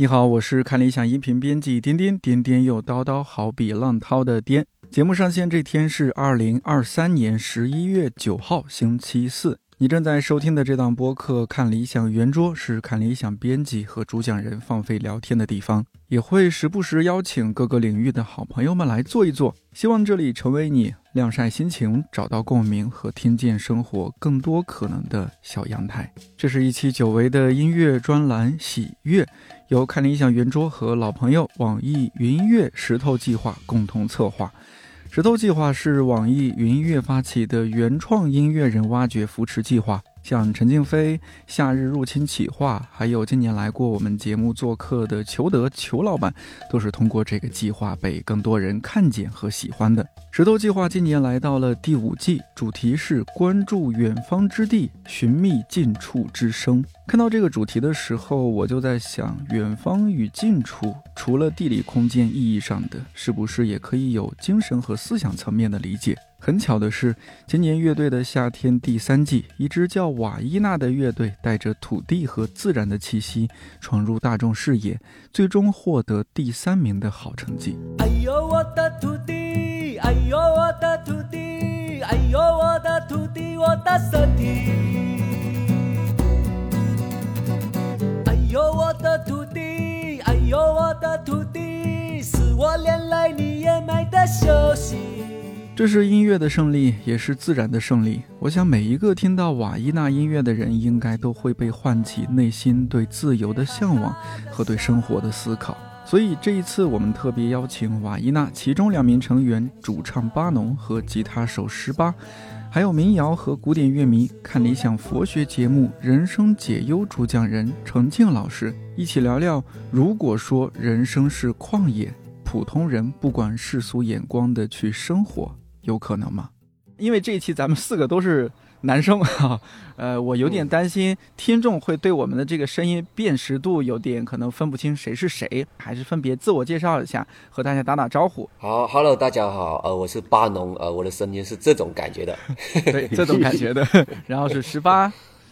你好，我是看理想音频编辑颠颠颠颠又叨叨，好比浪涛的颠。节目上线这天是二零二三年十一月九号，星期四。你正在收听的这档播客《看理想圆桌》是看理想编辑和主讲人放飞聊天的地方，也会时不时邀请各个领域的好朋友们来坐一坐。希望这里成为你晾晒心情、找到共鸣和听见生活更多可能的小阳台。这是一期久违的音乐专栏《喜悦》，由看理想圆桌和老朋友网易云音乐石头计划共同策划。石头计划是网易云音乐发起的原创音乐人挖掘扶持计划，像陈静飞、夏日入侵企划，还有今年来过我们节目做客的裘德裘老板，都是通过这个计划被更多人看见和喜欢的。石头计划今年来到了第五季，主题是关注远方之地，寻觅近处之声。看到这个主题的时候，我就在想，远方与近处，除了地理空间意义上的，是不是也可以有精神和思想层面的理解？很巧的是，今年乐队的夏天第三季，一支叫瓦伊娜的乐队，带着土地和自然的气息，闯入大众视野，最终获得第三名的好成绩。哎呦我的土地，哎呦我的土地，哎呦我的土地，我的身体。哎呦我的土地，哎呦我的土地，是我连累你也买的休息。这是音乐的胜利，也是自然的胜利。我想每一个听到瓦伊娜音乐的人，应该都会被唤起内心对自由的向往和对生活的思考。所以这一次，我们特别邀请瓦伊娜其中两名成员，主唱巴农和吉他手十八，还有民谣和古典乐迷，看理想佛学节目《人生解忧》主讲人程静老师，一起聊聊：如果说人生是旷野，普通人不管世俗眼光的去生活。有可能吗？因为这一期咱们四个都是男生啊，呃，我有点担心听众会对我们的这个声音辨识度有点可能分不清谁是谁，还是分别自我介绍一下，和大家打打招呼。好，Hello，大家好，呃，我是巴农，呃，我的声音是这种感觉的，对，这种感觉的。然后是十八，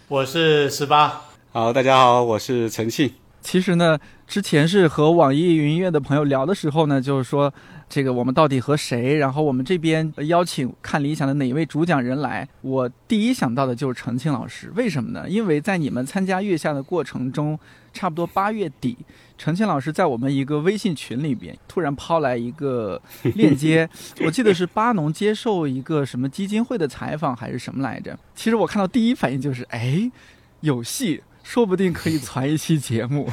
我是十八。好，大家好，我是陈信。其实呢，之前是和网易云音乐的朋友聊的时候呢，就是说。这个我们到底和谁？然后我们这边邀请看理想的哪一位主讲人来？我第一想到的就是程庆老师。为什么呢？因为在你们参加月下的过程中，差不多八月底，程庆老师在我们一个微信群里边突然抛来一个链接，我记得是巴农接受一个什么基金会的采访还是什么来着？其实我看到第一反应就是，哎，有戏。说不定可以传一期节目。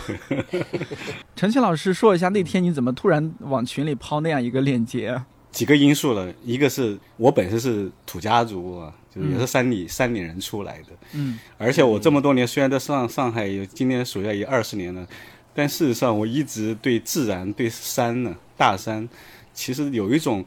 陈庆老师说一下，那天你怎么突然往群里抛那样一个链接？几个因素了，一个是我本身是土家族啊，就是也是山里山里人出来的。嗯。而且我这么多年虽然在上上海有今年暑假也二十年了，但事实上我一直对自然、对山呢，大山，其实有一种。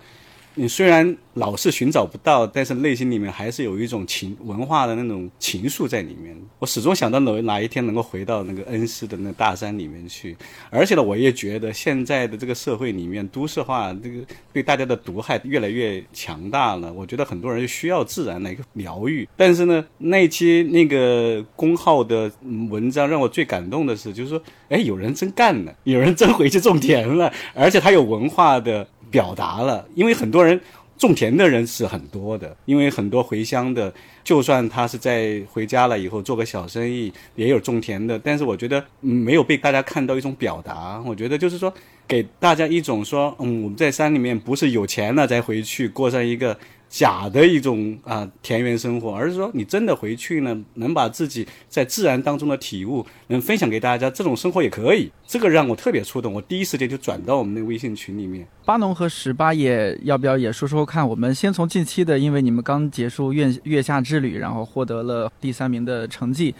你虽然老是寻找不到，但是内心里面还是有一种情文化的那种情愫在里面。我始终想到哪哪一天能够回到那个恩施的那大山里面去。而且呢，我也觉得现在的这个社会里面，都市化这个对大家的毒害越来越强大了。我觉得很多人需要自然的一个疗愈。但是呢，那期那个公号的文章让我最感动的是，就是说，哎，有人真干了，有人真回去种田了，而且他有文化的。表达了，因为很多人种田的人是很多的，因为很多回乡的，就算他是在回家了以后做个小生意，也有种田的，但是我觉得没有被大家看到一种表达。我觉得就是说，给大家一种说，嗯，我们在山里面不是有钱了再回去过上一个。假的一种啊田园生活，而是说你真的回去呢，能把自己在自然当中的体悟能分享给大家，这种生活也可以。这个让我特别触动，我第一时间就转到我们那微信群里面。巴农和十八也要不要也说说看？我们先从近期的，因为你们刚结束月月下之旅，然后获得了第三名的成绩。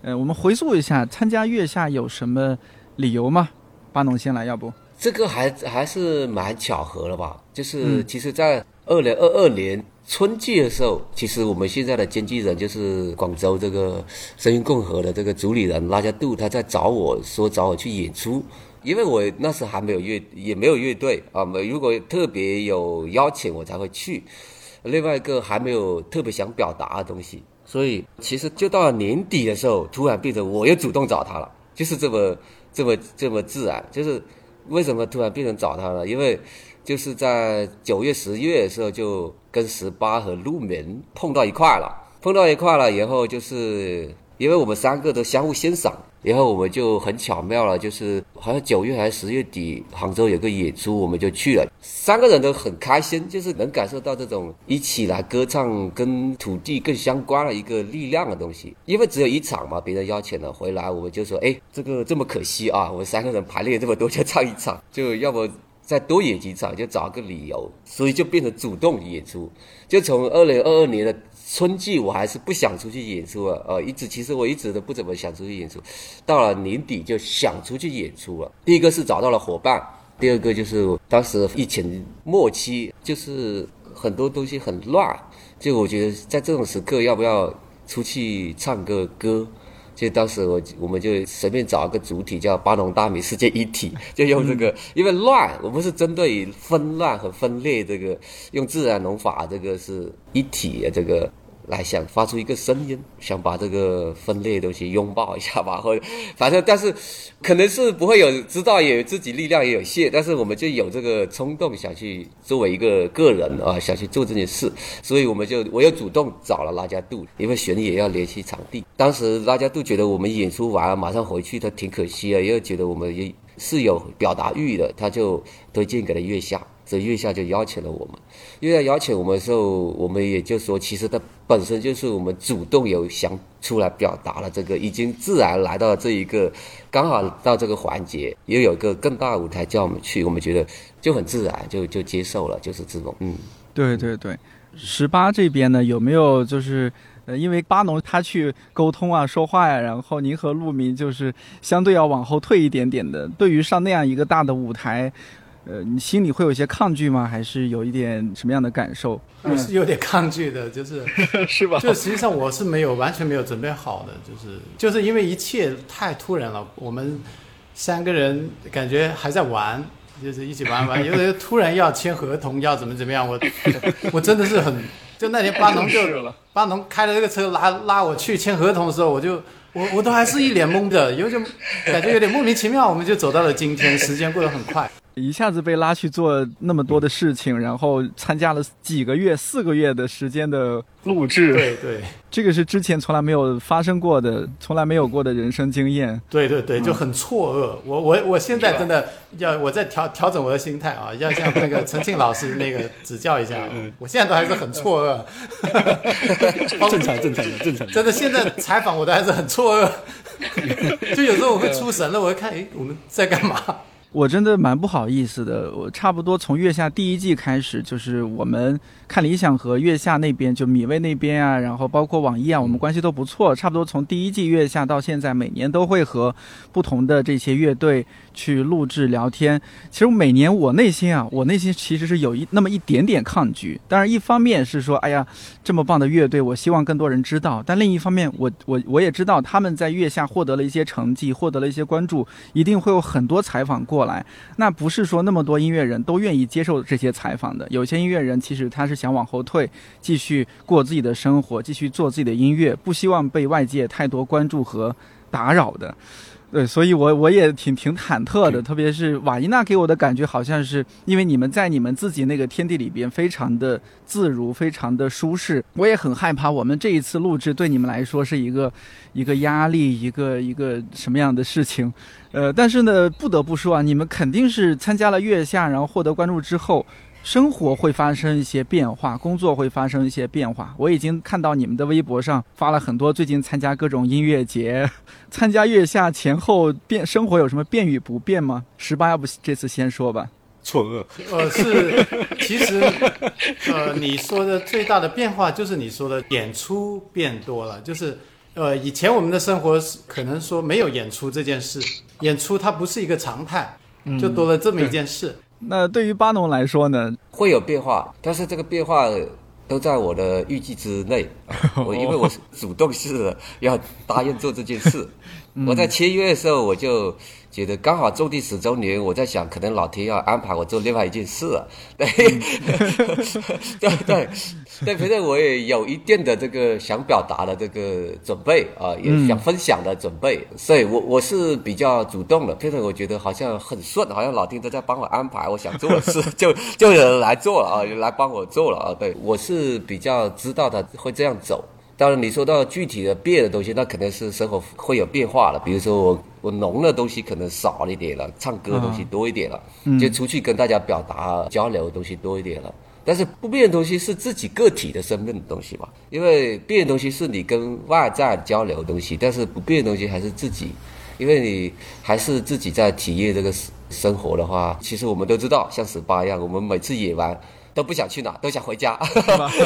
呃，我们回溯一下参加月下有什么理由吗？巴农先来，要不？这个还还是蛮巧合了吧？就是其实，在。二零二二年春季的时候，其实我们现在的经纪人就是广州这个声音共和的这个主理人拉加杜，他在找我说找我去演出，因为我那时还没有乐也没有乐队啊，没如果特别有邀请我才会去。另外一个还没有特别想表达的东西，所以其实就到了年底的时候，突然变成我又主动找他了，就是这么这么这么自然。就是为什么突然变成找他呢？因为就是在九月、十月的时候，就跟十八和陆明碰到一块了。碰到一块了以后，就是因为我们三个都相互欣赏，然后我们就很巧妙了，就是好像九月还是十月底，杭州有个演出，我们就去了。三个人都很开心，就是能感受到这种一起来歌唱跟土地更相关的一个力量的东西。因为只有一场嘛，别人邀请了回来，我们就说，哎，这个这么可惜啊，我们三个人排练这么多，就唱一场，就要不再多演几场，就找个理由，所以就变成主动演出。就从二零二二年的春季，我还是不想出去演出了，呃，一直其实我一直都不怎么想出去演出，到了年底就想出去演出了。第一个是找到了伙伴，第二个就是当时疫情末期，就是很多东西很乱，就我觉得在这种时刻要不要出去唱个歌？就当时我我们就随便找一个主体叫巴农大米世界一体，就用这个，因为乱，我们是针对于纷乱和分裂这个，用自然农法这个是一体的这个。来想发出一个声音，想把这个分裂的东西拥抱一下吧，或者 反正但是可能是不会有知道，也自己力量也有限，但是我们就有这个冲动想去作为一个个人啊，想去做这件事，所以我们就我又主动找了拉加杜，因为旋律也要联系场地。当时拉加杜觉得我们演出完马上回去，他挺可惜的，又觉得我们也是有表达欲的，他就推荐给了月下。这月下就邀请了我们，月下邀请我们的时候，我们也就说，其实它本身就是我们主动有想出来表达了这个，已经自然来到了这一个，刚好到这个环节，又有一个更大的舞台叫我们去，我们觉得就很自然，就就接受了，就是这种，嗯，对对对，十八这边呢有没有就是呃，因为巴农他去沟通啊、说话呀，然后您和陆明就是相对要往后退一点点的，对于上那样一个大的舞台。呃，你心里会有一些抗拒吗？还是有一点什么样的感受？我是有点抗拒的，就是 是吧？就实际上我是没有完全没有准备好的，就是就是因为一切太突然了。我们三个人感觉还在玩，就是一起玩玩，有的突然要签合同，要怎么怎么样，我 我真的是很就那天巴农就巴农开了这个车拉拉我去签合同的时候，我就我我都还是一脸懵的，有点感觉有点莫名其妙。我们就走到了今天，时间过得很快。一下子被拉去做那么多的事情，然后参加了几个月、四个月的时间的录制，对对，这个是之前从来没有发生过的、从来没有过的人生经验。对对对，就很错愕。我我我现在真的要我在调调整我的心态啊，要向那个陈庆老师那个指教一下。嗯我现在都还是很错愕。正常正常正常。真的，现在采访我都还是很错愕。就有时候我会出神了，我会看，哎，我们在干嘛？我真的蛮不好意思的，我差不多从月下第一季开始，就是我们看理想和月下那边，就米未那边啊，然后包括网易啊，我们关系都不错。差不多从第一季月下到现在，每年都会和不同的这些乐队去录制聊天。其实每年我内心啊，我内心其实是有一那么一点点抗拒。当然，一方面是说，哎呀，这么棒的乐队，我希望更多人知道；但另一方面，我我我也知道他们在月下获得了一些成绩，获得了一些关注，一定会有很多采访过。来，那不是说那么多音乐人都愿意接受这些采访的。有些音乐人其实他是想往后退，继续过自己的生活，继续做自己的音乐，不希望被外界太多关注和打扰的。对，所以，我我也挺挺忐忑的，特别是瓦伊娜给我的感觉，好像是因为你们在你们自己那个天地里边非常的自如，非常的舒适。我也很害怕，我们这一次录制对你们来说是一个一个压力，一个一个什么样的事情？呃，但是呢，不得不说啊，你们肯定是参加了月下，然后获得关注之后。生活会发生一些变化，工作会发生一些变化。我已经看到你们的微博上发了很多最近参加各种音乐节、参加月下前后变生活有什么变与不变吗？十八，要不这次先说吧。错愕。呃，是，其实，呃，你说的最大的变化就是你说的演出变多了，就是，呃，以前我们的生活可能说没有演出这件事，演出它不是一个常态，就多了这么一件事。那对于巴农来说呢，会有变化，但是这个变化都在我的预计之内。我因为我是主动式的要答应做这件事。我在七月的时候，我就觉得刚好种地十周年，我在想，可能老天要安排我做另外一件事啊。对，对对对，反正我也有一定的这个想表达的这个准备啊，也想分享的准备，所以我我是比较主动的。反正我觉得好像很顺，好像老天都在帮我安排，我想做的事 就就有人来做了啊，来帮我做了啊。对我是比较知道他会这样走。当然，你说到具体的变的东西，那肯定是生活会有变化了。比如说我我浓的东西可能少一点了，唱歌的东西多一点了，就出去跟大家表达交流的东西多一点了。但是不变的东西是自己个体的生命的东西嘛，因为变的东西是你跟外在交流的东西，但是不变的东西还是自己，因为你还是自己在体验这个生活的话，其实我们都知道，像十八一样，我们每次野完。都不想去哪，都想回家。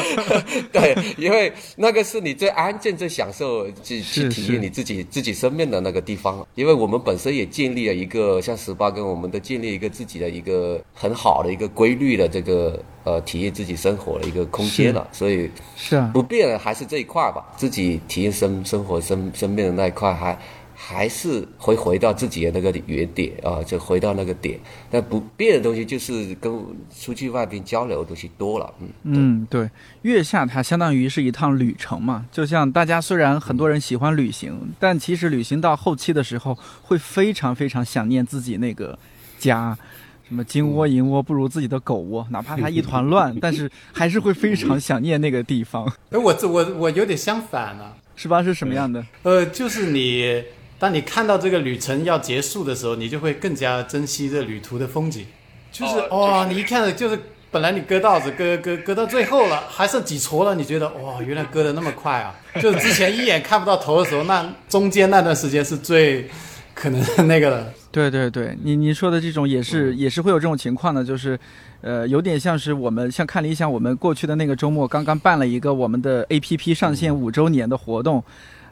对，因为那个是你最安静、最享受去去体验你自己自己生命的那个地方。因为我们本身也建立了一个像十八跟我们都建立一个自己的一个很好的一个规律的这个呃体验自己生活的一个空间了，所以是啊，不变的还是这一块吧，自己体验生生活生生命的那一块还。还是会回到自己的那个原点啊，就回到那个点。但不变的东西就是跟出去外边交流的东西多了。嗯嗯，对，月下它相当于是一趟旅程嘛。就像大家虽然很多人喜欢旅行，但其实旅行到后期的时候，会非常非常想念自己那个家。什么金窝银窝不如自己的狗窝，哪怕它一团乱，但是还是会非常想念那个地方。哎，我这我我有点相反呢，是吧？是什么样的？呃，就是你。当你看到这个旅程要结束的时候，你就会更加珍惜这旅途的风景。就是哇，你一看就是本来你割稻子割割割到最后了，还剩几撮了，你觉得哇，原来割的那么快啊！就是之前一眼看不到头的时候，那中间那段时间是最可能那个的。对对对，你你说的这种也是也是会有这种情况的，就是，呃，有点像是我们像看理想，我们过去的那个周末刚刚办了一个我们的 A P P 上线五周年的活动。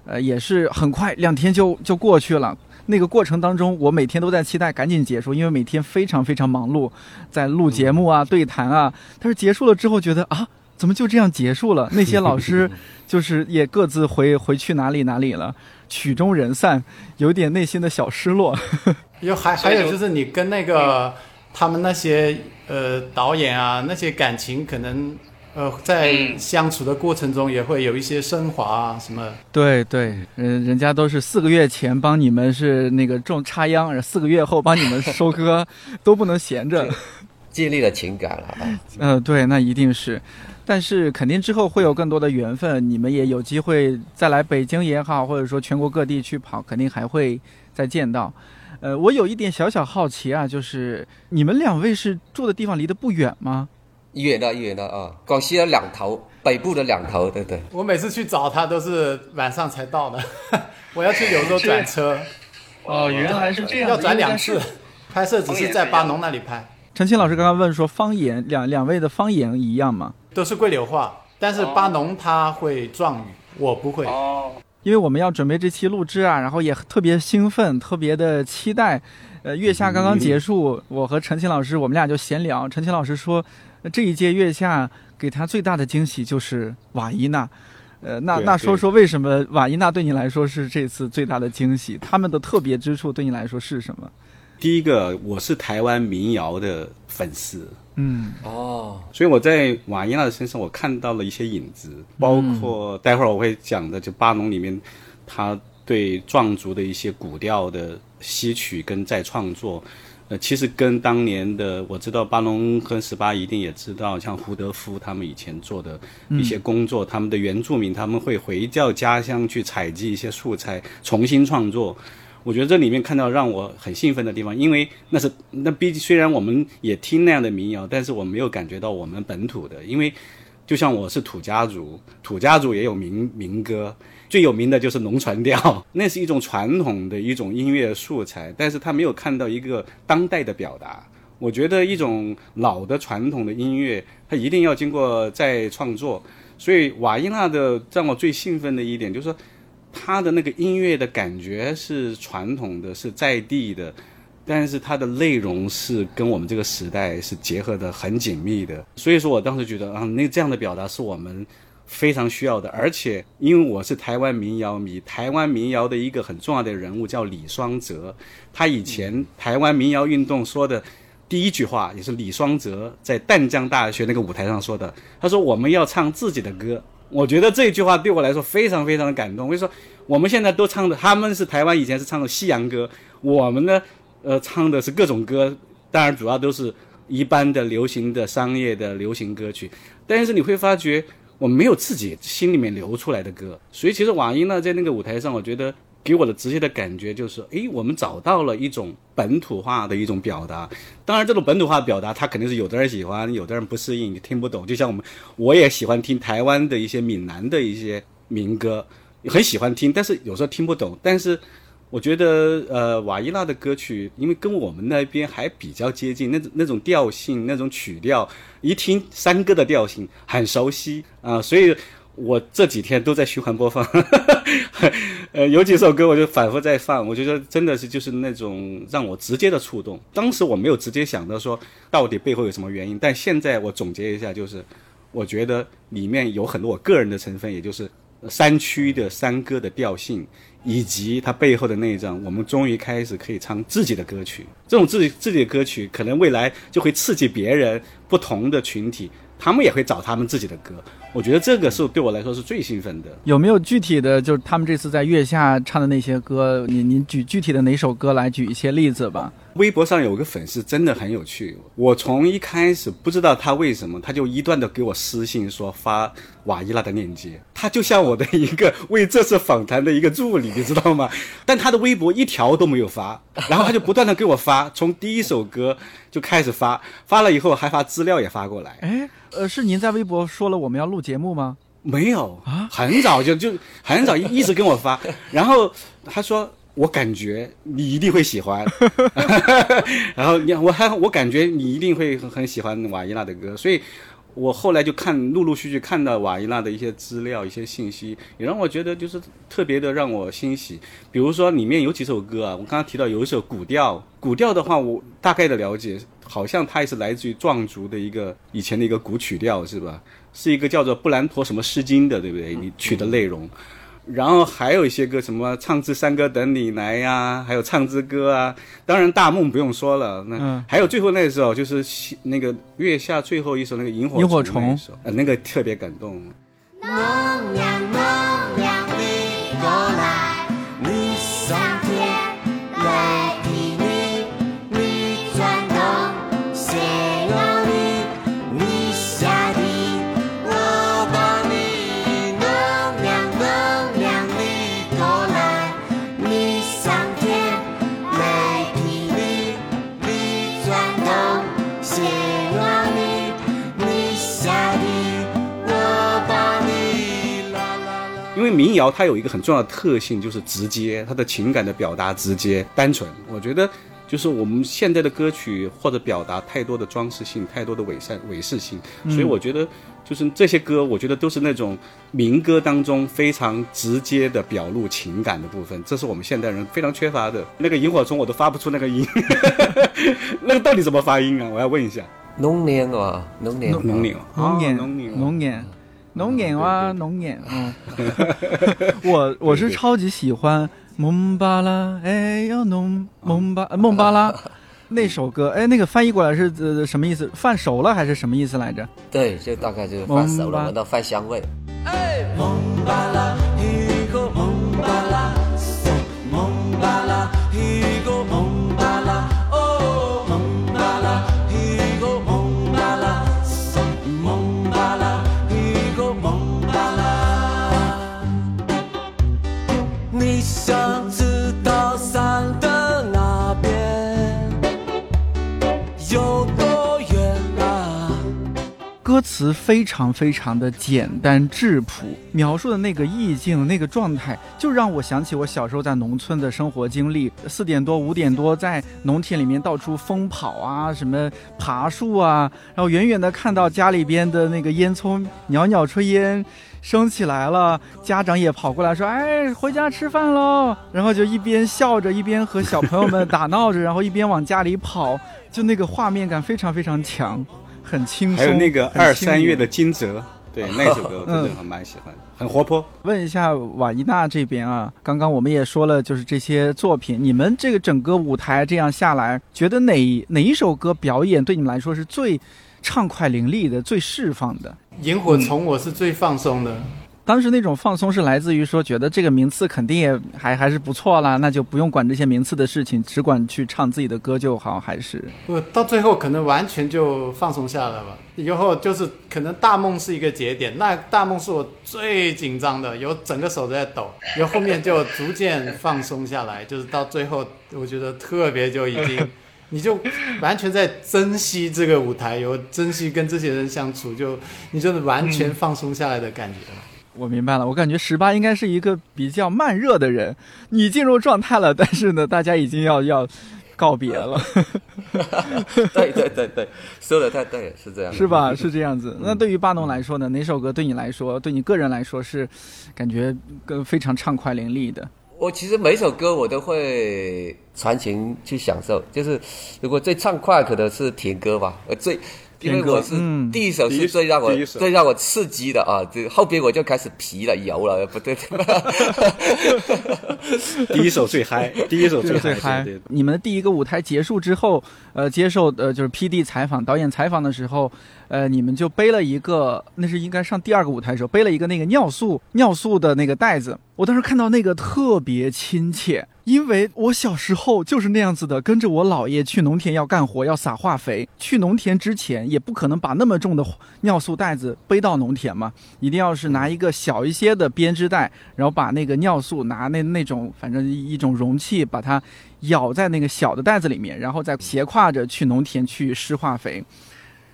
呃，也是很快，两天就就过去了。那个过程当中，我每天都在期待赶紧结束，因为每天非常非常忙碌，在录节目啊、对谈啊。但是结束了之后，觉得啊，怎么就这样结束了？那些老师 就是也各自回回去哪里哪里了，曲终人散，有点内心的小失落。有还还有就是你跟那个他们那些呃导演啊那些感情可能。呃，在相处的过程中也会有一些升华啊，什么？对对，嗯，人家都是四个月前帮你们是那个种插秧，四个月后帮你们收割，都不能闲着，建立了情感了。嗯，对，那一定是，但是肯定之后会有更多的缘分，你们也有机会再来北京也好，或者说全国各地去跑，肯定还会再见到。呃，我有一点小小好奇啊，就是你们两位是住的地方离得不远吗？远的远的啊，广西的两头，北部的两头，对对。我每次去找他都是晚上才到的，我要去柳州转车。哦，原来是这样。要转两次，拍摄只是在巴农那里拍。陈青老师刚刚问说，方言两两位的方言一样吗？都是桂柳话，但是巴农他会壮语，我不会。哦。因为我们要准备这期录制啊，然后也特别兴奋，特别的期待。呃，月下刚刚结束，我和陈青老师我们俩就闲聊，陈青老师说。这一届月下给他最大的惊喜就是瓦伊娜，呃，那那说说为什么瓦伊娜对你来说是这次最大的惊喜？他们的特别之处对你来说是什么？第一个，我是台湾民谣的粉丝，嗯，哦，所以我在瓦伊娜的身上我看到了一些影子，包括待会儿我会讲的，就巴农里面他对壮族的一些古调的吸取跟再创作。呃，其实跟当年的我知道巴农跟十八一定也知道，像胡德夫他们以前做的一些工作，他们的原住民他们会回到家乡去采集一些素材，重新创作。我觉得这里面看到让我很兴奋的地方，因为那是那毕竟虽然我们也听那样的民谣，但是我没有感觉到我们本土的，因为就像我是土家族，土家族也有民民歌。最有名的就是龙船调，那是一种传统的一种音乐素材，但是他没有看到一个当代的表达。我觉得一种老的传统的音乐，它一定要经过再创作。所以瓦伊娜的让我最兴奋的一点，就是说他的那个音乐的感觉是传统的，是在地的，但是它的内容是跟我们这个时代是结合的很紧密的。所以说我当时觉得啊，那这样的表达是我们。非常需要的。而且因为我是台湾民谣迷，台湾民谣的一个很重要的人物叫李双泽，他以前台湾民谣运动说的第一句话也是李双泽在淡江大学那个舞台上说的，他说我们要唱自己的歌。我觉得这句话对我来说非常非常的感动。我就说我们现在都唱的，他们是台湾以前是唱的西洋歌，我们呢，呃，唱的是各种歌，当然主要都是一般的流行的、商业的流行歌曲。但是你会发觉，我没有自己心里面流出来的歌。所以其实网音呢，在那个舞台上，我觉得给我的直接的感觉就是，诶，我们找到了一种本土化的一种表达。当然，这种本土化表达，它肯定是有的人喜欢，有的人不适应，你听不懂。就像我们，我也喜欢听台湾的一些闽南的一些民歌，很喜欢听，但是有时候听不懂。但是我觉得，呃，瓦伊拉的歌曲，因为跟我们那边还比较接近，那种那种调性、那种曲调，一听山歌的调性很熟悉啊、所以我这几天都在循环播放，呃，有几首歌我就反复在放，我觉得真的是就是那种让我直接的触动。当时我没有直接想到说到底背后有什么原因，但现在我总结一下，就是我觉得里面有很多我个人的成分，也就是山区的山歌的调性，以及它背后的那一张，我们终于开始可以唱自己的歌曲。这种自己自己的歌曲，可能未来就会刺激别人不同的群体，他们也会找他们自己的歌。我觉得这个是对我来说是最兴奋的。有没有具体的，就是他们这次在月下唱的那些歌，你您举具体的哪首歌来举一些例子吧？微博上有个粉丝真的很有趣，我从一开始不知道他为什么，他就一段的给我私信说发瓦伊拉的链接，他就像我的一个为这次访谈的一个助理，你知道吗？但他的微博一条都没有发，然后他就不断的给我发，从第一首歌就开始发，发了以后还发资料也发过来，哎，呃，是您在微博说了我们要录节目吗？没有啊，很早就就很早 一直跟我发，然后他说我感觉你一定会喜欢，然后你我还 我感觉你一定会很很喜欢瓦依娜的歌，所以我后来就看陆陆续续看到瓦伊纳的一些资料、一些信息，也让我觉得就是特别的让我欣喜。比如说里面有几首歌啊，我刚刚提到有一首古调，古调的话我大概的了解，好像它也是来自于壮族的一个以前的一个古曲调，是吧？是一个叫做布兰陀什么诗经的，对不对？你取的内容。然后还有一些歌，什么唱支山歌等你来呀，还有唱支歌啊。当然大梦不用说了，那、嗯还有最后那首就是那个月下最后一首那个萤火萤火虫那首，呃，那个特别感动。梦呀梦呀你过来，谣它有一个很重要的特性，就是直接，它的情感的表达直接、单纯。我觉得就是我们现在的歌曲或者表达太多的装饰性、太多的伪善、伪饰性，所以我觉得就是这些歌，我觉得都是那种民歌当中非常直接的表露情感的部分，这是我们现代人非常缺乏的。那个萤火虫我都发不出那个音，那个到底怎么发音啊？我要问一下。龙年啊，龙年，龙年，龙年，龙年，农眼，啊，农眼，嗯，我我是超级喜欢蒙巴拉，哎呦农蒙巴呃蒙巴拉。那首歌，哎，那个翻译过来是呃什么意思？饭熟了还是什么意思来着？对，就大概就是饭熟了，闻到饭香味。蒙巴拉，歌词非常非常的简单质朴，描述的那个意境、那个状态，就让我想起我小时候在农村的生活经历。四点多、五点多，在农田里面到处疯跑啊，什么爬树啊，然后远远的看到家里边的那个烟囱袅袅炊烟。升起来了，家长也跑过来说：“哎，回家吃饭喽！”然后就一边笑着，一边和小朋友们打闹着，然后一边往家里跑，就那个画面感非常非常强，很轻松。还有那个二三月的惊蛰，对，那首歌我真的还蛮喜欢，很活泼。问一下瓦伊娜这边啊，刚刚我们也说了，就是这些作品，你们这个整个舞台这样下来，觉得哪哪一首歌表演对你们来说是最畅快淋漓的、最释放的？萤火虫我是最放松的，当时那种放松是来自于说，觉得这个名次肯定也还还是不错啦，那就不用管这些名次的事情，只管去唱自己的歌就好，还是我到最后可能完全就放松下来吧。以后就是可能大梦是一个节点，那大梦是我最紧张的，有整个手都在抖，然后面就逐渐放松下来，就是到最后我觉得特别就已经。你就完全在珍惜这个舞台，有珍惜跟这些人相处，就你就是完全放松下来的感觉。我明白了，我感觉十八应该是一个比较慢热的人，你进入状态了，但是呢，大家已经要 要告别了，对对对对，说的太对了，是这样，是吧？是这样子。那对于巴农来说呢，哪首歌对你来说，对你个人来说是感觉更非常畅快淋漓的？我其实每首歌我都会传情去享受，就是如果最畅快可能是甜歌吧，呃最。因为我是嗯第一首是最让我最让我刺激的啊，这后边我就开始皮了、油了，不对，第一首最嗨，第一首这个最嗨。你们的第一个舞台结束之后，呃，接受呃就是 P D 采访、导演采访的时候，呃，你们就背了一个，那是应该上第二个舞台的时候，背了一个那个尿素尿素的那个袋子。我当时看到那个特别亲切，因为我小时候就是那样子的，跟着我姥爷去农田要干活，要撒化肥。去农田之前也不可能把那么重的尿素袋子背到农田嘛，一定要是拿一个小一些的编织袋，然后把那个尿素拿那那种反正一种容器把它舀在那个小的袋子里面，然后再斜挎着去农田去施化肥。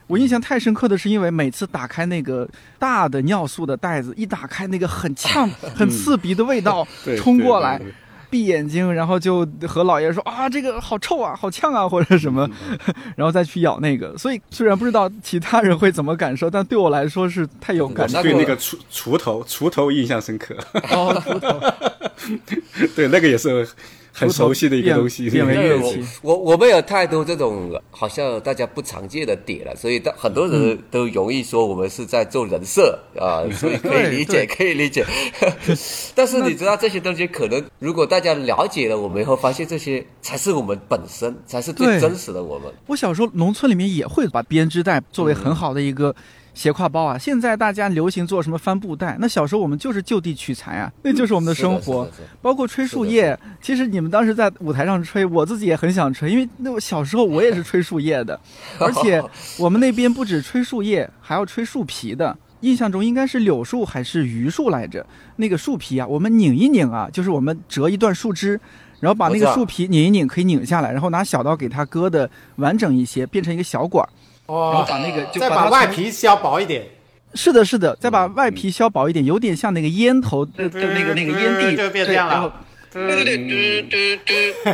我印象太深刻的是，因为每次打开那个大的尿素的袋子，一打开那个很呛、很 刺鼻的味道冲过来闭眼睛，然后就和姥爷说啊，这个好臭啊，好呛啊，或者什么，然后再去咬那个。所以虽然不知道其他人会怎么感受，但对我来说是太有感受了对那个锄锄头，锄头印象深刻。哦，锄头 对，那个也是很熟悉的一个东西。变为对我乐器 我我们有太多这种好像大家不常见的点了，所以大很多人都容易说我们是在做人设啊，所以可以理解，可以理解。但是你知道这些东西，可能如果大家了解了我们以后，发现这些才是我们本身，才是最真实的我们。我小时候农村里面也会把编织袋作为很好的一个斜挎包啊。现在大家流行做什么帆布袋，那小时候我们就是就地取材啊，那就是我们的生活。包括吹树叶，其实你们当时在舞台上吹，我自己也很想吹，因为那我小时候我也是吹树叶的，而且我们那边不止吹树叶，还要吹树皮的。印象中应该是柳树还是榆树来着？那个树皮啊，我们拧一拧啊，就是我们折一段树枝，然后把那个树皮拧一拧，可以拧下来，然后拿小刀给它割的完整一些，变成一个小管儿。然后哦，把那个就再把把它从外皮削薄一点，是的，是的，再把外皮削薄一点，有点像那个烟头的的那个那个烟蒂，就变这样了对然后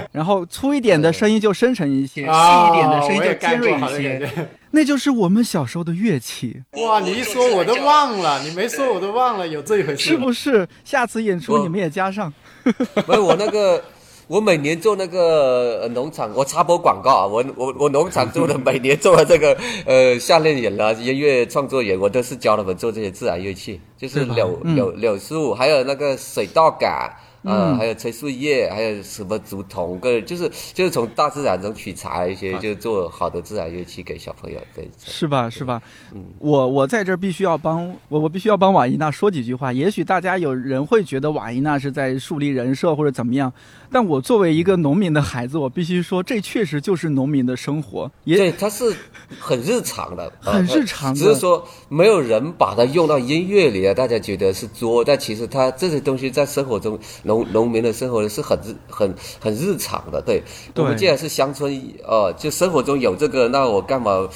然后粗一点的声音就深沉一些，细啊一点的声音就尖锐一些。那就是我们小时候的乐器，哇，你一说我都忘了，你没说我都忘了有这一回事。是不是？下次演出你们也加上。没有我那个，我每年做那个呃农场，我插播广告啊，我我我农场做的，每年做的这个呃夏令营啦、音乐创作营，我都是教他们做这些自然乐器，就是柳嗯柳柳树，还有那个水稻杆。呃，嗯还有吹树叶，还有什么竹筒，个就是就是从大自然中取材一些，就做好的自然乐器给小朋友。对，是吧？是吧？嗯我我在这儿必须要帮我我必须要帮瓦伊娜说几句话。也许大家有人会觉得瓦伊娜是在树立人设或者怎么样，但我作为一个农民的孩子，我必须说，这确实就是农民的生活。也对，它是很日常的，呃 很日常的只是说没有人把它用到音乐里啊，大家觉得是作，但其实它这些东西在生活中，农农民的生活是很日很很日常的。对，对我们既然是乡村，呃，就生活中有这个，那我干嘛？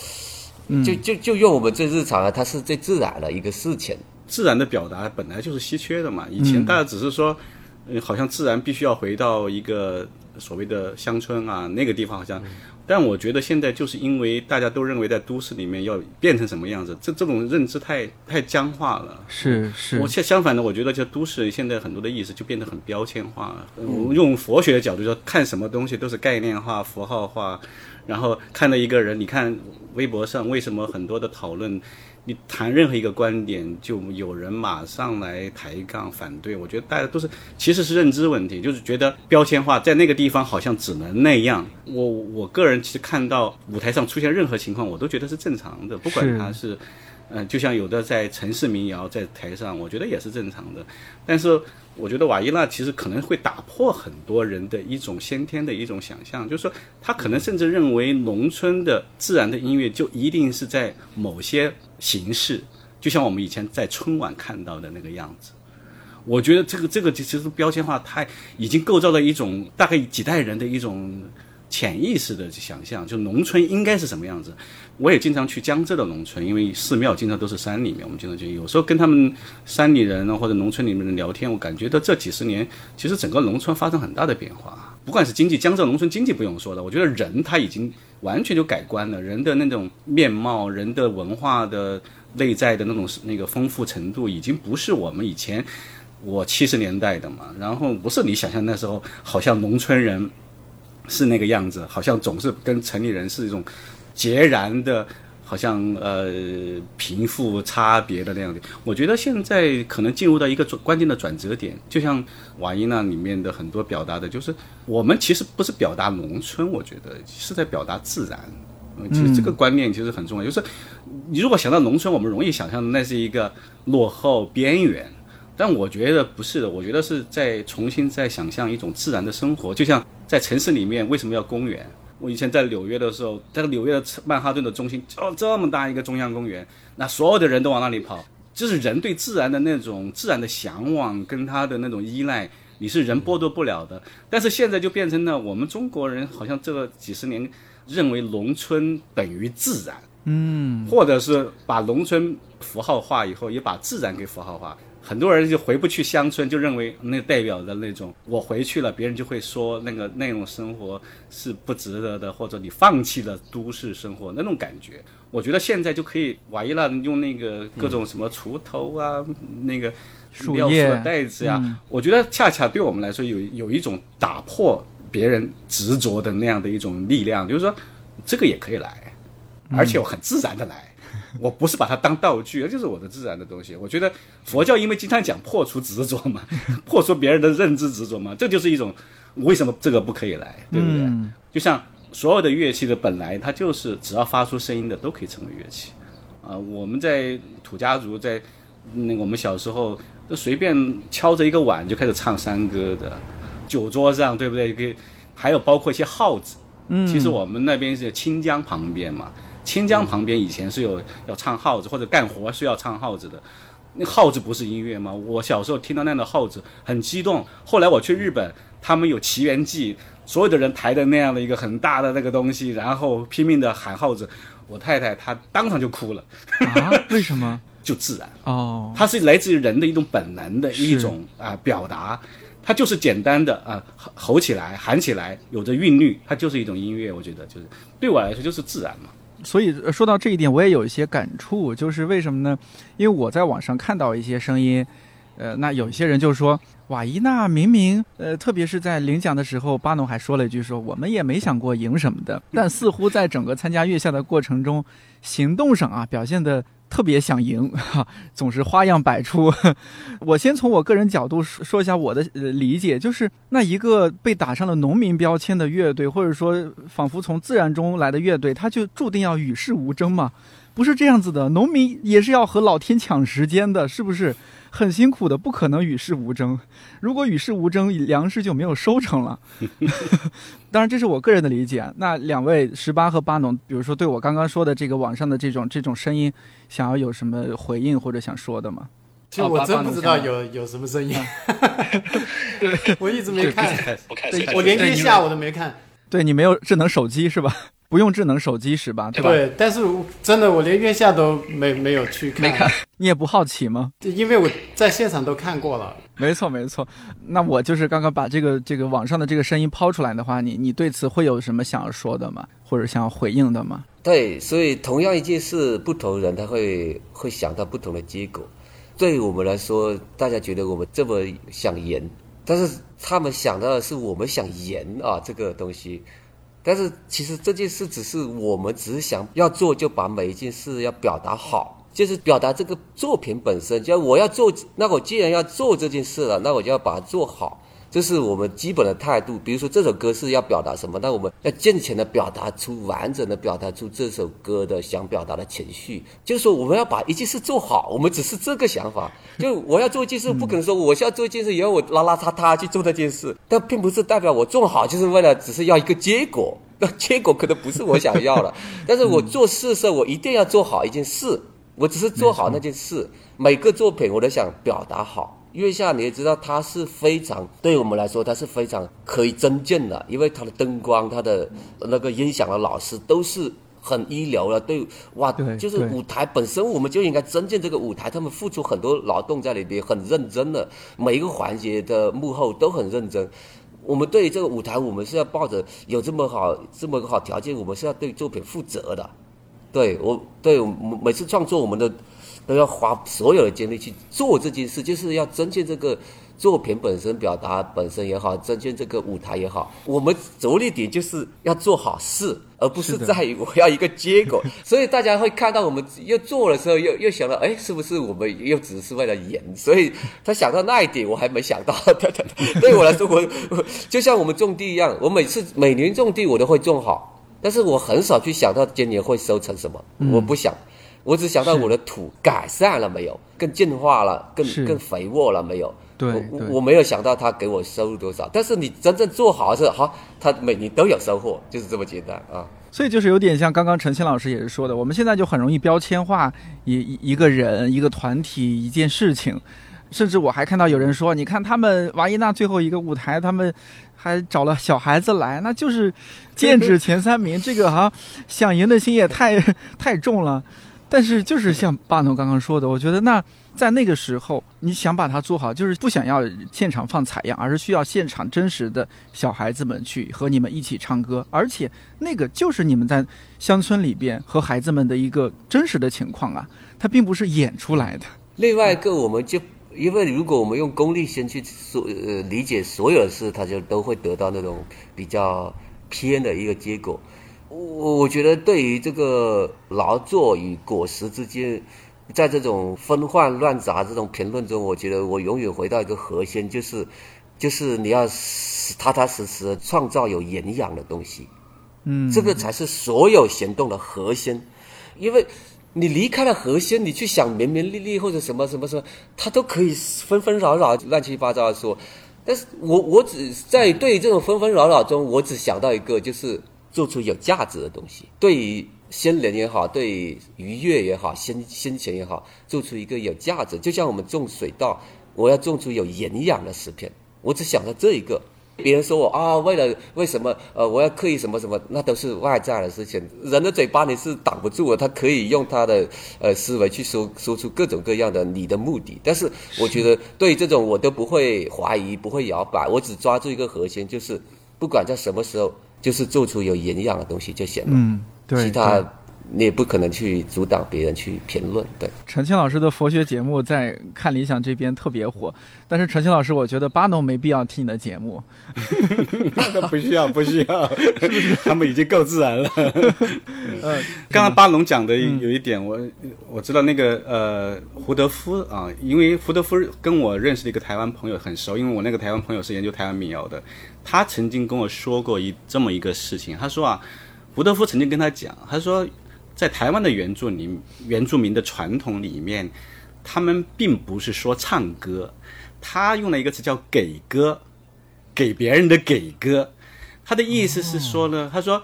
嗯就就就用我们最日常啊，它是最自然的一个事情。自然的表达本来就是稀缺的嘛。以前大家只是说，嗯，好像自然必须要回到一个所谓的乡村啊，那个地方好像。但我觉得现在就是因为大家都认为在都市里面要变成什么样子，这这种认知太太僵化了。是是我相相反的，我觉得就都市现在很多的意思就变得很标签化了。嗯、用佛学的角度说，看什么东西都是概念化、符号化，然后看到一个人，你看微博上为什么很多的讨论你谈任何一个观点，就有人马上来抬杠反对。我觉得大家都是其实是认知问题，就是觉得标签化在那个地方好像只能那样。我我个人其实看到舞台上出现任何情况，我都觉得是正常的，不管他是。嗯，就像有的在城市民谣在台上，我觉得也是正常的。但是我觉得瓦伊娜其实可能会打破很多人的一种先天的一种想象，就是说他可能甚至认为农村的自然的音乐就一定是在某些形式，就像我们以前在春晚看到的那个样子。我觉得这个这个其实标签化太已经构造了一种大概几代人的一种潜意识的想象，就农村应该是什么样子。我也经常去江浙的农村，因为寺庙经常都是山里面，我们经常去。有时候跟他们山里人或者农村里面人聊天，我感觉到这几十年其实整个农村发生很大的变化。不管是经济，江浙农村经济不用说了，我觉得人他已经完全就改观了，人的那种面貌、人的文化的内在的那种那个丰富程度，已经不是我们以前我七十年代的嘛。然后不是你想象那时候好像农村人是那个样子，好像总是跟城里人是一种。截然的，好像呃贫富差别的那样的。我觉得现在可能进入到一个转关键的转折点，就像瓦伊娜里面的很多表达的，就是我们其实不是表达农村，我觉得是在表达自然。其实这个观念其实很重要，就是你如果想到农村，我们容易想象的那是一个落后边缘，但我觉得不是的，我觉得是在重新再想象一种自然的生活，就像在城市里面为什么要公园？我以前在纽约的时候，在纽约的曼哈顿的中心，哦，这么大一个中央公园，那所有的人都往那里跑，就是人对自然的那种自然的向往跟他的那种依赖，你是人剥夺不了的。但是现在就变成了我们中国人好像这个几十年认为农村等于自然，嗯，或者是把农村符号化以后，也把自然给符号化。很多人就回不去乡村，就认为那代表的那种，我回去了，别人就会说那个那种生活是不值得的，或者你放弃了都市生活那种感觉。我觉得现在就可以瓦伊拉用那个各种什么锄头啊，那个树叶料袋子呀、我觉得恰恰对我们来说有有一种打破别人执着的那样的一种力量，就是说这个也可以来，而且我很自然的来。我不是把它当道具，这就是我的自然的东西。我觉得佛教因为经常讲破除执着嘛，破除别人的认知执着嘛，这就是一种为什么这个不可以来，对不对？嗯就像所有的乐器的本来它就是只要发出声音的都可以成为乐器啊、我们在土家族在那个我们小时候都随便敲着一个碗就开始唱山歌的，酒桌上对不对？可以，还有包括一些号子。嗯，其实我们那边是清江旁边嘛，清江旁边以前是有要唱号子或者干活是要唱号子的。那号子不是音乐吗？我小时候听到那样的号子很激动。后来我去日本，他们有奇缘记，所有的人抬着那样的一个很大的那个东西，然后拼命的喊号子。我太太她当场就哭了，啊？为什么？就自然。哦，它是来自于人的一种本能的一种啊、表达，它就是简单的啊、吼吼起来、喊起来，有着韵律，它就是一种音乐。我觉得就是对我来说就是自然嘛。所以说到这一点，我也有一些感触，就是为什么呢？因为我在网上看到一些声音，呃，那有些人就说，瓦伊娜明明，呃，特别是在领奖的时候，巴农还说了一句说，我们也没想过赢什么的，但似乎在整个参加月下的过程中，行动上啊表现的特别想赢，哈，总是花样百出。我先从我个人角度说说一下我的理解，就是那一个被打上了农民标签的乐队，或者说仿佛从自然中来的乐队，他就注定要与世无争嘛？不是这样子的，农民也是要和老天抢时间的，是不是？很辛苦的，不可能与世无争。如果与世无争，粮食就没有收成了。当然，这是我个人的理解。那两位十八和巴农，比如说对我刚刚说的这个网上的这种这种声音，想要有什么回应或者想说的吗？其实我真不知道有有什么声音，对我一直没看，我连月下我都没看。对你没有智能手机是吧？不用智能手机是吧？对吧？对，但是真的我连月下都没没有去看，没看，你也不好奇吗？因为我在现场都看过了。没错，没错。那我就是刚刚把这个这个网上的这个声音抛出来的话，你你对此会有什么想要说的吗？或者想要回应的吗？对，所以同样一件事，不同人他会会想到不同的结果。对于我们来说，大家觉得我们这么想演，但是他们想到的是我们想演啊这个东西。但是其实这件事只是我们只是想要做，就把每一件事要表达好，就是表达这个作品本身。就我要做，那我既然要做这件事了，那我就要把它做好。这是我们基本的态度。比如说这首歌是要表达什么，那我们要健全的表达出完整的表达出这首歌的想表达的情绪。就是说我们要把一件事做好，我们只是这个想法。就我要做一件事，不可能说我要做一件事，然后我邋邋遢遢去做那件事，但并不是代表我做好就是为了只是要一个结果。那结果可能不是我想要的，但是我做事的时候，我一定要做好一件事。我只是做好那件事，每个作品我都想表达好。月下你也知道，它是非常对我们来说，它是非常可以增进的，因为它的灯光、它的那个音响的老师都是很一流的。对，哇，对就是舞台本身，我们就应该增进这个舞台，他们付出很多劳动在里边，很认真的，每一个环节的幕后都很认真。我们对这个舞台，我们是要抱着有这么好这么个好条件，我们是要对作品负责的。对我，对每次创作，我们的都要花所有的精力去做这件事，就是要增进这个作品本身表达本身也好，增进这个舞台也好。我们着力点就是要做好事，而不是在于我要一个结果。所以大家会看到我们又做的时候，又又想到，哎，是不是我们又只是为了演？所以他想到那一点，我还没想到。对 对对，对我来说，我我就像我们种地一样，我每次每年种地我都会种好。但是我很少去想到今年会收成什么，我不想，我只想到我的土改善了没有，更进化了，更更肥沃了没有。对我对我没有想到他给我收入多少，但是你真正做好是好，他每年都有收获，就是这么简单啊。所以就是有点像刚刚陈鑫老师也是说的，我们现在就很容易标签化一一一个人、一个团体、一件事情，甚至我还看到有人说，你看他们瓦伊娜最后一个舞台，他们还找了小孩子来，那就是剑指前三名，这个哈、想赢的心也太太重了。但是就是像巴诺刚刚说的，我觉得那在那个时候，你想把它做好，就是不想要现场放采样，而是需要现场真实的小孩子们去和你们一起唱歌，而且那个就是你们在乡村里边和孩子们的一个真实的情况啊，它并不是演出来的。另外一个，我们就因为如果我们用功利心去所呃理解所有的事，它就都会得到那种比较偏的一个结果。我我觉得对于这个劳作与果实之间，在这种纷乱乱杂这种评论中，我觉得我永远回到一个核心，就是就是你要踏踏实实创造有营养的东西。嗯，这个才是所有行动的核心，因为你离开了核心，你去想名名利利或者什么什么什么，他都可以纷纷扰扰、乱七八糟的说。但是我我只在对于这种纷纷扰扰中，我只想到一个，就是做出有价值的东西，对于心灵也好，对于愉悦也好，心心情也好，做出一个有价值。就像我们种水稻，我要种出有营养的食品，我只想到这一个。别人说我啊，为了为什么呃，我要刻意什么什么，那都是外在的事情。人的嘴巴你是挡不住的，他可以用他的呃思维去说说出各种各样的你的目的。但是我觉得对这种我都不会怀疑，不会摇摆，我只抓住一个核心，就是不管在什么时候，就是做出有营养的东西就行了。嗯，对，其他你也不可能去阻挡别人去评论。对，陈清老师的佛学节目在看理想这边特别火，但是陈清老师，我觉得巴农没必要听你的节目。不需要，不需要，他们已经够自然了。嗯，刚刚巴农讲的有一点，我我知道那个呃胡德夫啊，因为胡德夫跟我认识的一个台湾朋友很熟，因为我那个台湾朋友是研究台湾民谣的，他曾经跟我说过一这么一个事情，他说啊，吴德夫曾经跟他讲，他说在台湾的原住民原住民的传统里面，他们并不是说唱歌，他用了一个词叫给歌，给别人的给歌，他的意思是说呢，他说